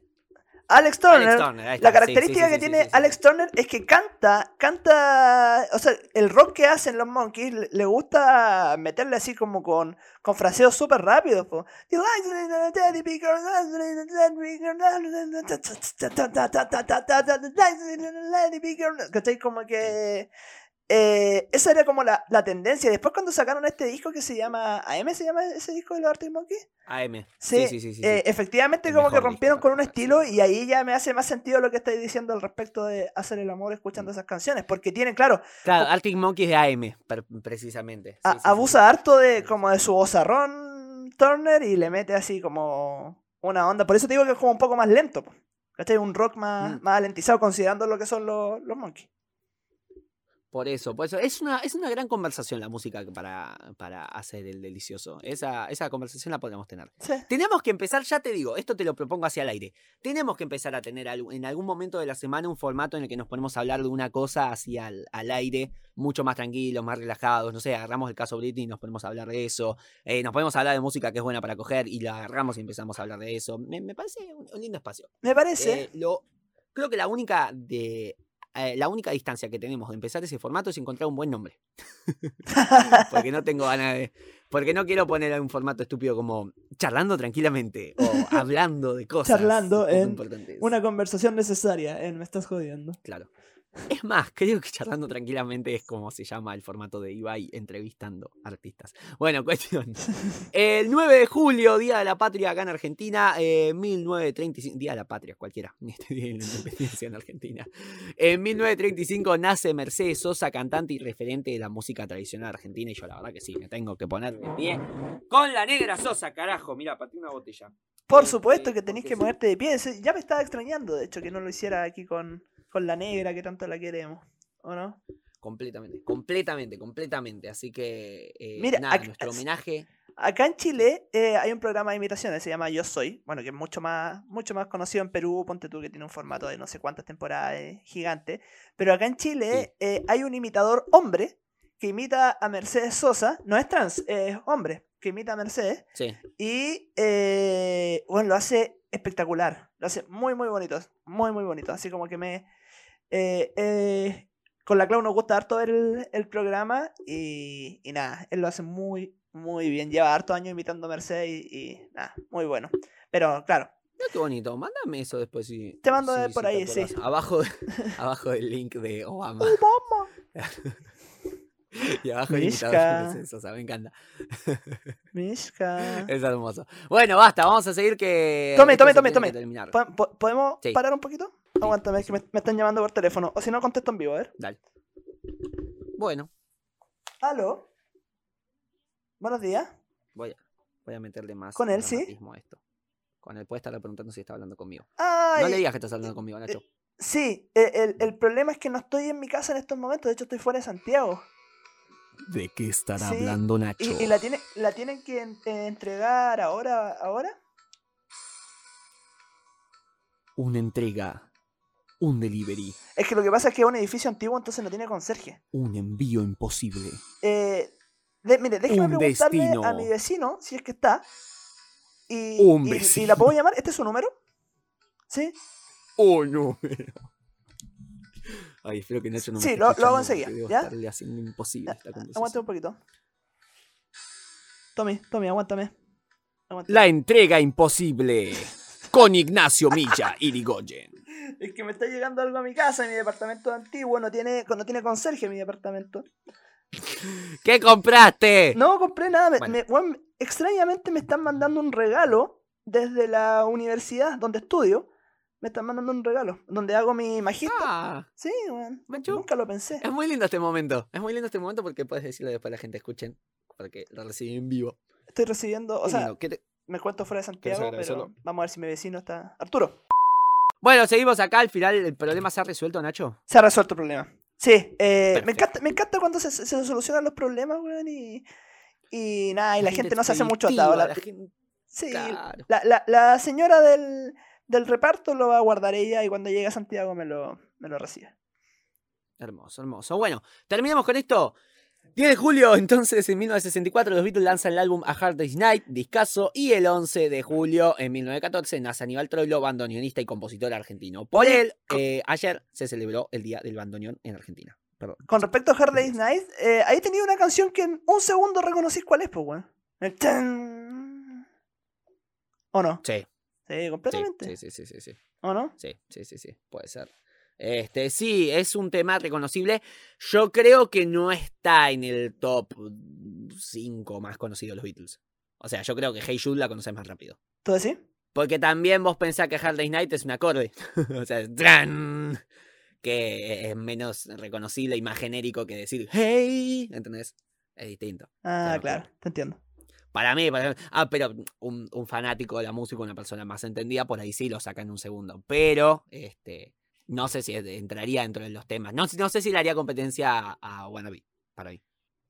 Alex Turner. Alex Turner, La sí, característica sí, sí, que tiene. Alex Turner es que canta, canta, o sea, el rock que hacen los Monkeys le, gusta meterle así como con, con fraseos súper rápidos. Como que eh, esa era como la, la tendencia. Después cuando sacaron este disco que se llama AM, ¿se llama ese disco de los Arctic Monkeys? AM. Sí, Sí, sí, sí. sí, sí. eh, efectivamente El como que rompieron con un estilo y ahí ya me hace más sentido lo que estáis diciendo al respecto de hacer el amor escuchando esas canciones, porque tienen, claro, Claro, Arctic Monkeys de AM, precisamente. Sí, a- abusa harto de como de su vozarrón Turner y le mete así como una onda. Por eso te digo que es como un poco más lento. ¿Cachai? Un rock más, Mm. más alentizado considerando lo que son los, los Monkeys. Por eso, por eso. Es una, es una gran conversación la música para, para hacer el delicioso. Esa, esa conversación la podemos tener. Sí. Tenemos que empezar, ya te digo, esto te lo propongo hacia el aire. Tenemos que empezar a tener en algún momento de la semana un formato en el que nos ponemos a hablar de una cosa hacia al, al aire, mucho más tranquilos, más relajados. No sé, agarramos el caso Britney y nos ponemos a hablar de eso. Eh, nos podemos hablar de música que es buena para coger y la agarramos y empezamos a hablar de eso. Me, me parece un, un lindo espacio. Me parece. Eh, lo, creo que la única de. Eh, la única distancia que tenemos de empezar ese formato es encontrar un buen nombre. <laughs> Porque no tengo ganas de. Porque no quiero poner un formato estúpido como charlando tranquilamente o <laughs> hablando de cosas. Charlando en importantes. Una conversación necesaria, eh, me estás jodiendo. Claro. Es más, creo que charlando tranquilamente es como se llama el formato de Ibai entrevistando artistas. Bueno, <laughs> cuestión. El 9 de julio, Día de la Patria acá en Argentina, eh, 1935. Día de la Patria, cualquiera. <laughs> Este Día de la Independencia en Argentina. En 1935 nace Mercedes Sosa, cantante y referente de la música tradicional argentina. Y yo, la verdad que sí, me tengo que poner de pie. Con la negra Sosa, carajo. Mira, pateé una botella. Por supuesto que tenéis porque que sí. ponerte de pie. Ya me estaba extrañando, de hecho, que no lo hiciera aquí con, con la negra que tanto la queremos. ¿O no? Completamente, completamente, completamente. Así que, eh, Mira, nada, nuestro homenaje. Acá en Chile eh, hay un programa de imitaciones, se llama Yo Soy, bueno, que es mucho más, mucho más conocido en Perú, ponte tú que tiene un formato de no sé cuántas temporadas eh, gigante, pero acá en Chile eh, hay un imitador hombre que imita a Mercedes Sosa, no es trans, es hombre, que imita a Mercedes, Sí. y eh, bueno, lo hace espectacular, lo hace muy muy bonito, muy muy bonito, así como que me... eh, eh, con la Clau nos gusta harto ver el, el programa y, y nada, él lo hace muy, muy bien. Lleva harto años imitando a Mercedes y, y nada, muy bueno. Pero claro, Mira qué bonito. Mándame eso después. Si, Te mando si- de si por ahí, sí. Abajo, <laughs> abajo del link de Obama. <laughs> y abajo Mishka. eso, o sea, me encanta. <laughs> Mishka. Es hermoso. Bueno, basta, vamos a seguir que. Tome, tome, tome, tome. que terminar. ¿Po- po- ¿Podemos Sí. parar un poquito? Aguántame, es que me, me están llamando por teléfono. O si no, contesto en vivo, a ver. Dale. Bueno, ¿Aló? Buenos días. voy a, voy a meterle más. Con él, sí. esto. Con él puede estar preguntando si está hablando conmigo. Ay, No le digas que estás hablando conmigo, Nacho. Sí, eh, el, el problema es que no estoy en mi casa en estos momentos. De hecho, estoy fuera de Santiago. ¿De qué estará Sí, hablando Nacho? ¿Y, y la, tiene, la tienen que en- eh, entregar ahora? ahora? Una entrega, un delivery, Es que lo que pasa es que es un edificio antiguo, entonces no tiene conserje. un envío imposible. Eh, de- mire, déjeme Un preguntarle a mi vecino si es que está. Y, Un y- y vecino. la puedo llamar. ¿Este es su número? ¿Sí? ¡Oh, no! Ay, espero que Nacho no me Sí, lo- lo hago enseguida, ¿ya? estarle haciendo imposible esta Aguante conversación. un poquito. Tommy, Tommy, aguántame. Aguántame. La entrega imposible. Con Ignacio Milla Irigoyen. <laughs> Es que me está llegando algo a mi casa, mi departamento antiguo no tiene, no tiene conserje mi departamento. ¿Qué compraste? No compré nada. me- Bueno. me- weón, extrañamente me están mandando un regalo desde la universidad donde estudio. Me están mandando un regalo donde hago mi magíster. Ah, Sí, weón. Machu. Nunca lo pensé. es muy lindo este momento. Es muy lindo este momento porque puedes decirle después a la gente escuchen. Porque lo recibí en vivo. Estoy recibiendo, o sea, lindo. ¿Qué te- me cuento fuera de Santiago, pero vamos a ver si mi vecino está. Arturo, Bueno, seguimos acá. Al final el problema se ha resuelto, Nacho. se ha resuelto el problema. Sí, eh, me, encanta, me encanta cuando se, se solucionan los problemas, weón, y, y nada, y la, gente, no se hace mucho atado. La, la gente- sí, claro. la, la- la señora del, del reparto lo va a guardar ella y cuando llegue a Santiago me lo, me lo recibe. Hermoso, hermoso. Bueno, terminamos con esto. 10 de julio, entonces, en 1964, los Beatles lanzan el álbum A Hard Day's Night, discaso, y el 11 de julio, en 1914, nace Aníbal Troilo, bandoneonista y compositor argentino. Por él, eh, ayer se celebró el Día del Bandoneón en Argentina. Perdón. Con respecto a Hard Day's Night, eh, ahí tenía una canción que en un segundo reconocís cuál es, pues, weón. ¿O no? Sí, Sí, completamente. sí, sí, sí, sí, sí. ¿O no? Sí, sí, sí, sí, puede ser. Este, sí, es un tema reconocible. Yo creo que no está en el top 5 más conocido de los Beatles. O sea, yo creo que Hey Jude la conoces más rápido. ¿Tú decís? Porque también vos pensás que Hard Day's Night es un acorde. <laughs> o sea, es ¡tran! que es menos reconocible y más genérico que decir Hey, ¿entendés? Es distinto. Ah, claro. te entiendo. Para mí, para- ah, pero un, un fanático de la música, una persona más entendida, por ahí sí lo saca en un segundo. Pero, este, no sé si entraría dentro de los temas. No, no sé si le haría competencia a, a Wannabe, para mí.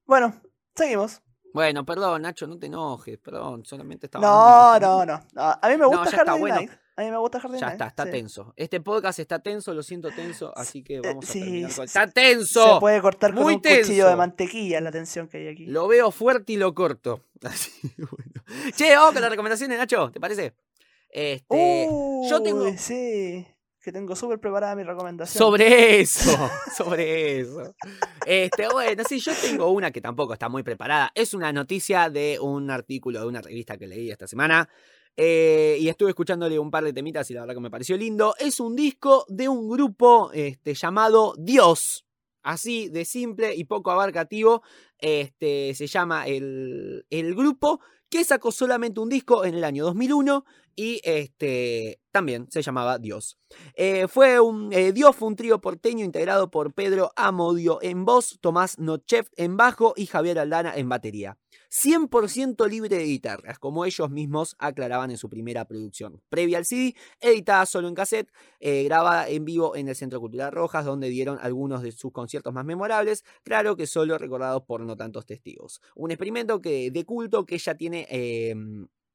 Bueno, seguimos. Bueno, perdón, Nacho, no te enojes, perdón, solamente estaba... No, no, no, no. A mí me gusta Hard bueno. Night. A mí me gusta Hard Ya Night. está, está sí. tenso. Este podcast está tenso, lo siento tenso, así que vamos a sí, terminar con... ¡Está Se tenso! puede cortar con Muy un cuchillo de mantequilla la tensión que hay aquí. Lo veo fuerte y lo corto. <laughs> Así, bueno. Che, vamos con las recomendaciones, Nacho, ¿te parece? Este, yo tengo... Sí, que tengo súper preparada mi recomendación. Sobre eso, <laughs> sobre eso. Este, bueno, sí, yo tengo una que tampoco está muy preparada. Es una noticia de un artículo de una revista que leí esta semana. Eh, y estuve escuchándole un par de temitas y la verdad que me pareció lindo. Es un disco de un grupo este, llamado Dios. Así de simple y poco abarcativo. Este, se llama el, el grupo que sacó solamente un disco en el año 2001 y este, también se llamaba Dios. Eh, fue un, eh, Dios fue un trío porteño integrado por Pedro Amodio en voz, Tomás Nochev en bajo y Javier Aldana en batería. 100% libre de guitarras, como ellos mismos aclaraban en su primera producción. Previa al CD, editada solo en cassette, eh, grabada en vivo en el Centro Cultural Rojas, donde dieron algunos de sus conciertos más memorables, claro que solo recordados por no tantos testigos. Un experimento que, de culto que ya tiene...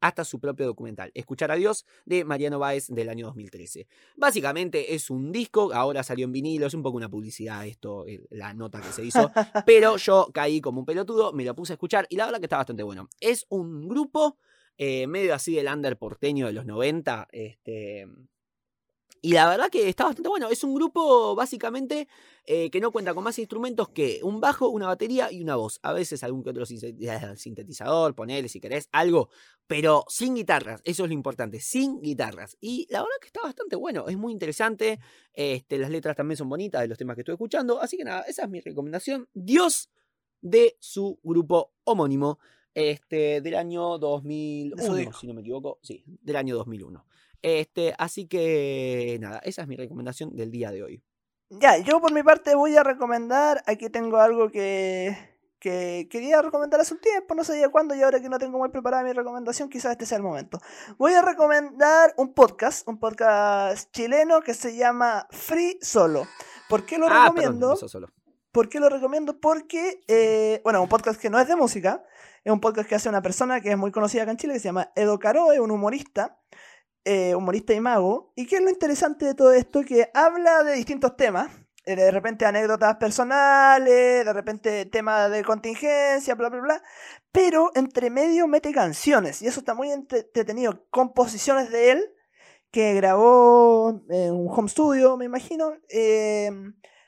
eh, hasta su propio documental, Escuchar a Dios, de Mariano Báez del año 2013. Básicamente es un disco, ahora salió en vinilo, es un poco una publicidad esto, el- la nota que se hizo, <laughs> pero yo caí como un pelotudo, me lo puse a escuchar y la verdad que está bastante bueno. Es un grupo eh, medio así del under porteño de los 90, este... Y la verdad que está bastante bueno. Es un grupo básicamente eh, que no cuenta con más instrumentos que un bajo, una batería y una voz. A veces algún que otro sin- sintetizador, ponele si querés, algo. Pero sin guitarras, eso es lo importante, sin guitarras. Y la verdad que está bastante bueno, es muy interesante. Este, las letras también son bonitas de los temas que estoy escuchando. Así que nada, esa es mi recomendación. Dios de su grupo homónimo. Este, del año 2001, disco. si no me equivoco. Sí, del año 2001. Este, así que nada, esa es mi recomendación del día de hoy. Ya, yo por mi parte voy a recomendar, aquí tengo algo que, que quería recomendar hace un tiempo, no sabía cuándo y ahora que no tengo muy preparada mi recomendación, quizás este sea el momento. Voy a recomendar un podcast, un podcast chileno que se llama Free Solo. ¿Por qué lo Ah, perdón, recomiendo? empezó solo. ¿Por qué lo recomiendo? Porque, eh, bueno, un podcast que no es de música, es un podcast que hace una persona que es muy conocida acá en Chile, que se llama Edo Caroe, un humorista, eh, humorista y mago. ¿Y qué es lo interesante de todo esto? Que habla de distintos temas, eh, de repente anécdotas personales, de repente temas de contingencia, bla, bla, bla, pero entre medio mete canciones, y eso está muy entre- entretenido, composiciones de él, que grabó en un home studio, me imagino, eh,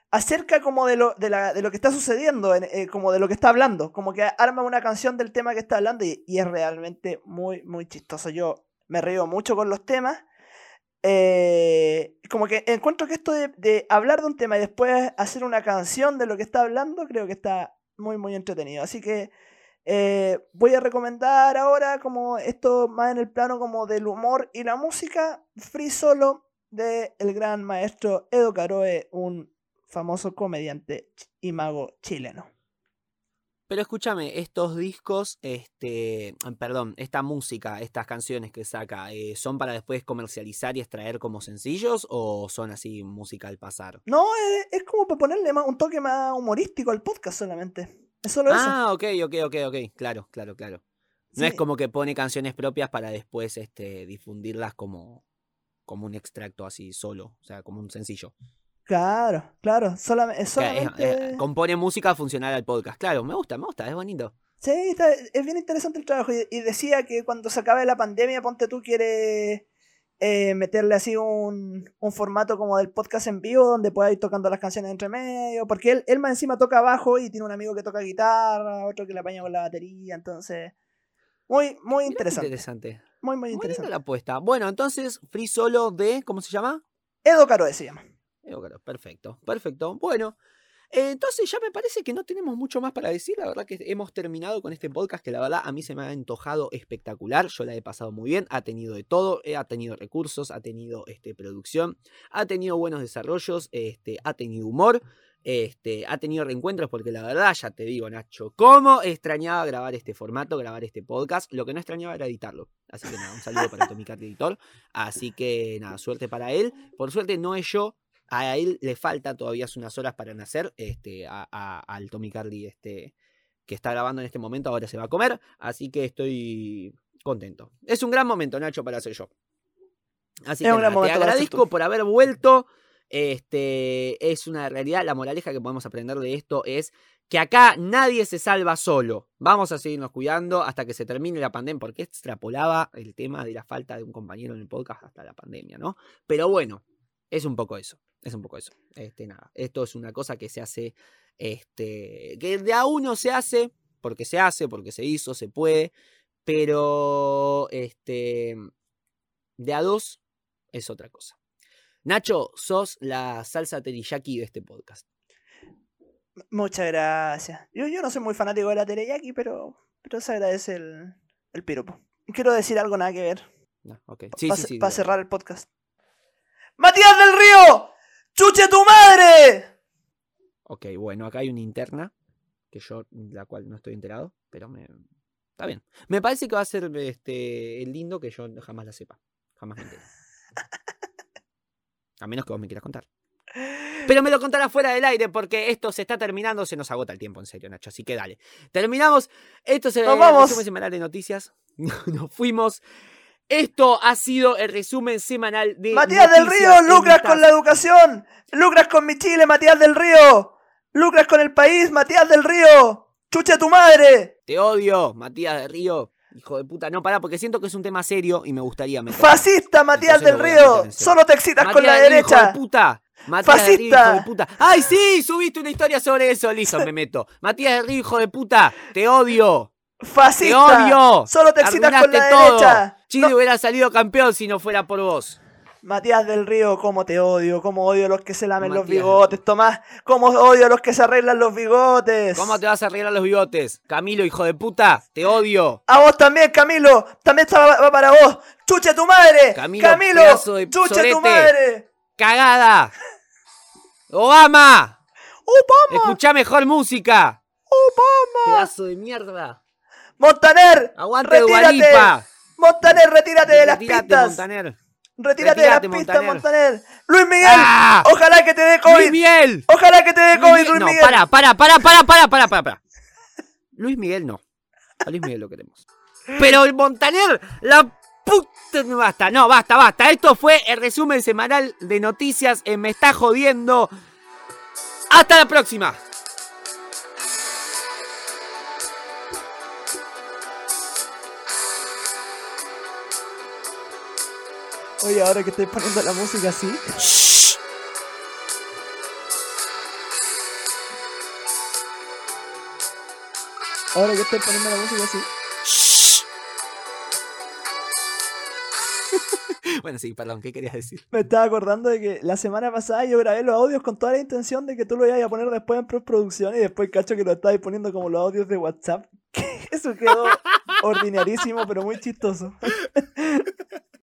acerca como de lo, de, lo que está sucediendo, en- eh, como de lo que está hablando, como que arma una canción del tema que está hablando y es realmente muy, muy chistoso. Yo me río mucho con los temas. eh, como que encuentro que esto de, hablar de un tema y después hacer una canción de lo que está hablando, creo que está muy, muy entretenido. Así que eh, voy a recomendar ahora como esto más en el plano como del humor y la música, Free Solo de el gran maestro Edo Caroe, un famoso comediante y mago chileno. Pero escúchame, estos discos, este, perdón, esta música, estas canciones que saca, eh, ¿son para después comercializar y extraer como sencillos o son así música al pasar? No, es, es como para ponerle más, un toque más humorístico al podcast solamente. Es solo eso. Ah, ok, ok, ok, ok, claro, claro, claro. No es como que pone canciones propias para después este, difundirlas como, como un extracto así solo, o sea, como un sencillo. Claro, claro. es sea, es- solamente... eh, compone música funcional al podcast. Claro, me gusta, me gusta, es bonito. Sí, está- es bien interesante el trabajo. Y, y decía que cuando se acabe la pandemia, ponte tú, quiere eh, meterle así un, un formato como del podcast en vivo, donde pueda ir tocando las canciones entre medio. Porque él, él más encima toca bajo y tiene un amigo que toca guitarra, otro que le apaña con la batería. Entonces, muy, muy interesante. interesante. Muy, muy interesante. la apuesta. Bueno, entonces, free solo de, ¿cómo se llama? Edo Caroe se llama. Eh, perfecto, perfecto. Bueno, eh, entonces ya me parece que no tenemos mucho más para decir. La verdad que hemos terminado con este podcast que la verdad a mí se me ha antojado espectacular. Yo la he pasado muy bien. Ha tenido de todo, eh, ha tenido recursos, ha tenido este, producción, ha tenido buenos desarrollos, este, ha tenido humor. este, ha tenido reencuentros porque la verdad, ya te digo, Nacho, cómo extrañaba grabar este formato, grabar este podcast. Lo que no extrañaba era editarlo. Así que nada, un saludo para Tommy Cardi Editor. Así que nada, suerte para él. Por suerte no es yo. A él le falta todavía unas horas para nacer. Este, a- a- al Tommy Cardi este, que está grabando en este momento, ahora se va a comer. Así que estoy contento. Es un gran momento, Nacho, para hacer yo. Así Es que un gran nada, te agradezco por haber vuelto. Este es una realidad. La moraleja que podemos aprender de esto es que acá nadie se salva solo. Vamos a seguirnos cuidando hasta que se termine la pandemia, porque extrapolaba el tema de la falta de un compañero en el podcast hasta la pandemia, ¿no? Pero bueno, es un poco eso. Es un poco eso. Este, nada. Esto es una cosa que se hace. Este. Que de a uno se hace. Porque se hace, porque se hizo, se puede. Pero. Este. De a dos es otra cosa. Nacho, sos la salsa teriyaki de este podcast. Muchas gracias. Yo, yo no soy muy fanático de la teriyaki, pero, pero se agradece el, el piropo. Quiero decir algo nada que ver. No, ok. Sí, Para sí, sí. cerrar el podcast. ¡Matías del Río! ¡Chuche tu madre! Ok, bueno, acá hay una interna, que yo, la cual no estoy enterado, pero me. Está bien. Me parece que va a ser este lindo que yo jamás la sepa. Jamás me entere. A menos que vos me quieras contar. Pero me lo contarás fuera del aire porque esto se está terminando, se nos agota el tiempo, en serio, Nacho. Así que dale. Terminamos. Esto se Nos vamos. resumen semanal de noticias. <laughs> Nos fuimos. Esto ha sido el resumen semanal de. Matías del Río, lucras con la educación. Lucras con mi Chile, Matías del Río. Lucras con el país, Matías del Río. ¡Chuche tu madre! Te odio, Matías de Río. Hijo de puta. No, pará, porque siento que es un tema serio y me gustaría meter. Fascista, Matías Entonces del Río. Solo te excitas con la Matías de Río, Hijo derecha. de puta. Matías Río, hijo Fascista. de puta. ¡Ay, sí! Subiste una historia sobre eso, listo, me meto. Matías de Río, hijo de puta. Te odio. Te Fascista. odio. Solo te excitas con la todo. derecha. Chile No- hubiera salido campeón si no fuera por vos. Matías del Río, cómo te odio, cómo odio a los que se lamen los bigotes, Tomás, cómo odio a los que se arreglan los bigotes. ¿Cómo te vas a arreglar los bigotes? Camilo, hijo de puta. Te odio. A vos también, Camilo, también está- va para vos. ¡Chuche tu madre! Camilo, Camilo, de ¡chuche sorete. tu madre! ¡Cagada! ¡Obama! ¡Obama! Escuchá mejor música. ¡Obama! Pedazo de mierda. ¡Montaner! Aguante retírate. ¡Montaner, retírate de las Retírate, pistas! Montaner. ¡Retírate de las Retírate, pistas, Montaner. Montaner! ¡Luis Miguel! ¡Ah! ¡Ojalá que te dé Luis COVID! Miguel. ¡Ojalá que te dé Luis COVID, Miguel- Luis no, Miguel! para, para, para, para, para, para, para, para. Luis Miguel no. A Luis Miguel lo queremos. Pero el Montaner, la puta. No basta, no, basta, basta. Esto fue el resumen semanal de noticias en Me está jodiendo. Hasta la próxima. Oye, ahora que estoy poniendo la música así. Shh. Ahora que estoy poniendo la música así. <laughs> Bueno, sí, perdón, ¿qué querías decir? Me estaba acordando de que la semana pasada yo grabé los audios con toda la intención de que tú lo ibas a poner después en postproducción y después cacho que lo estabas poniendo como los audios de WhatsApp. <laughs> Eso quedó <laughs> ordinarísimo, pero muy chistoso.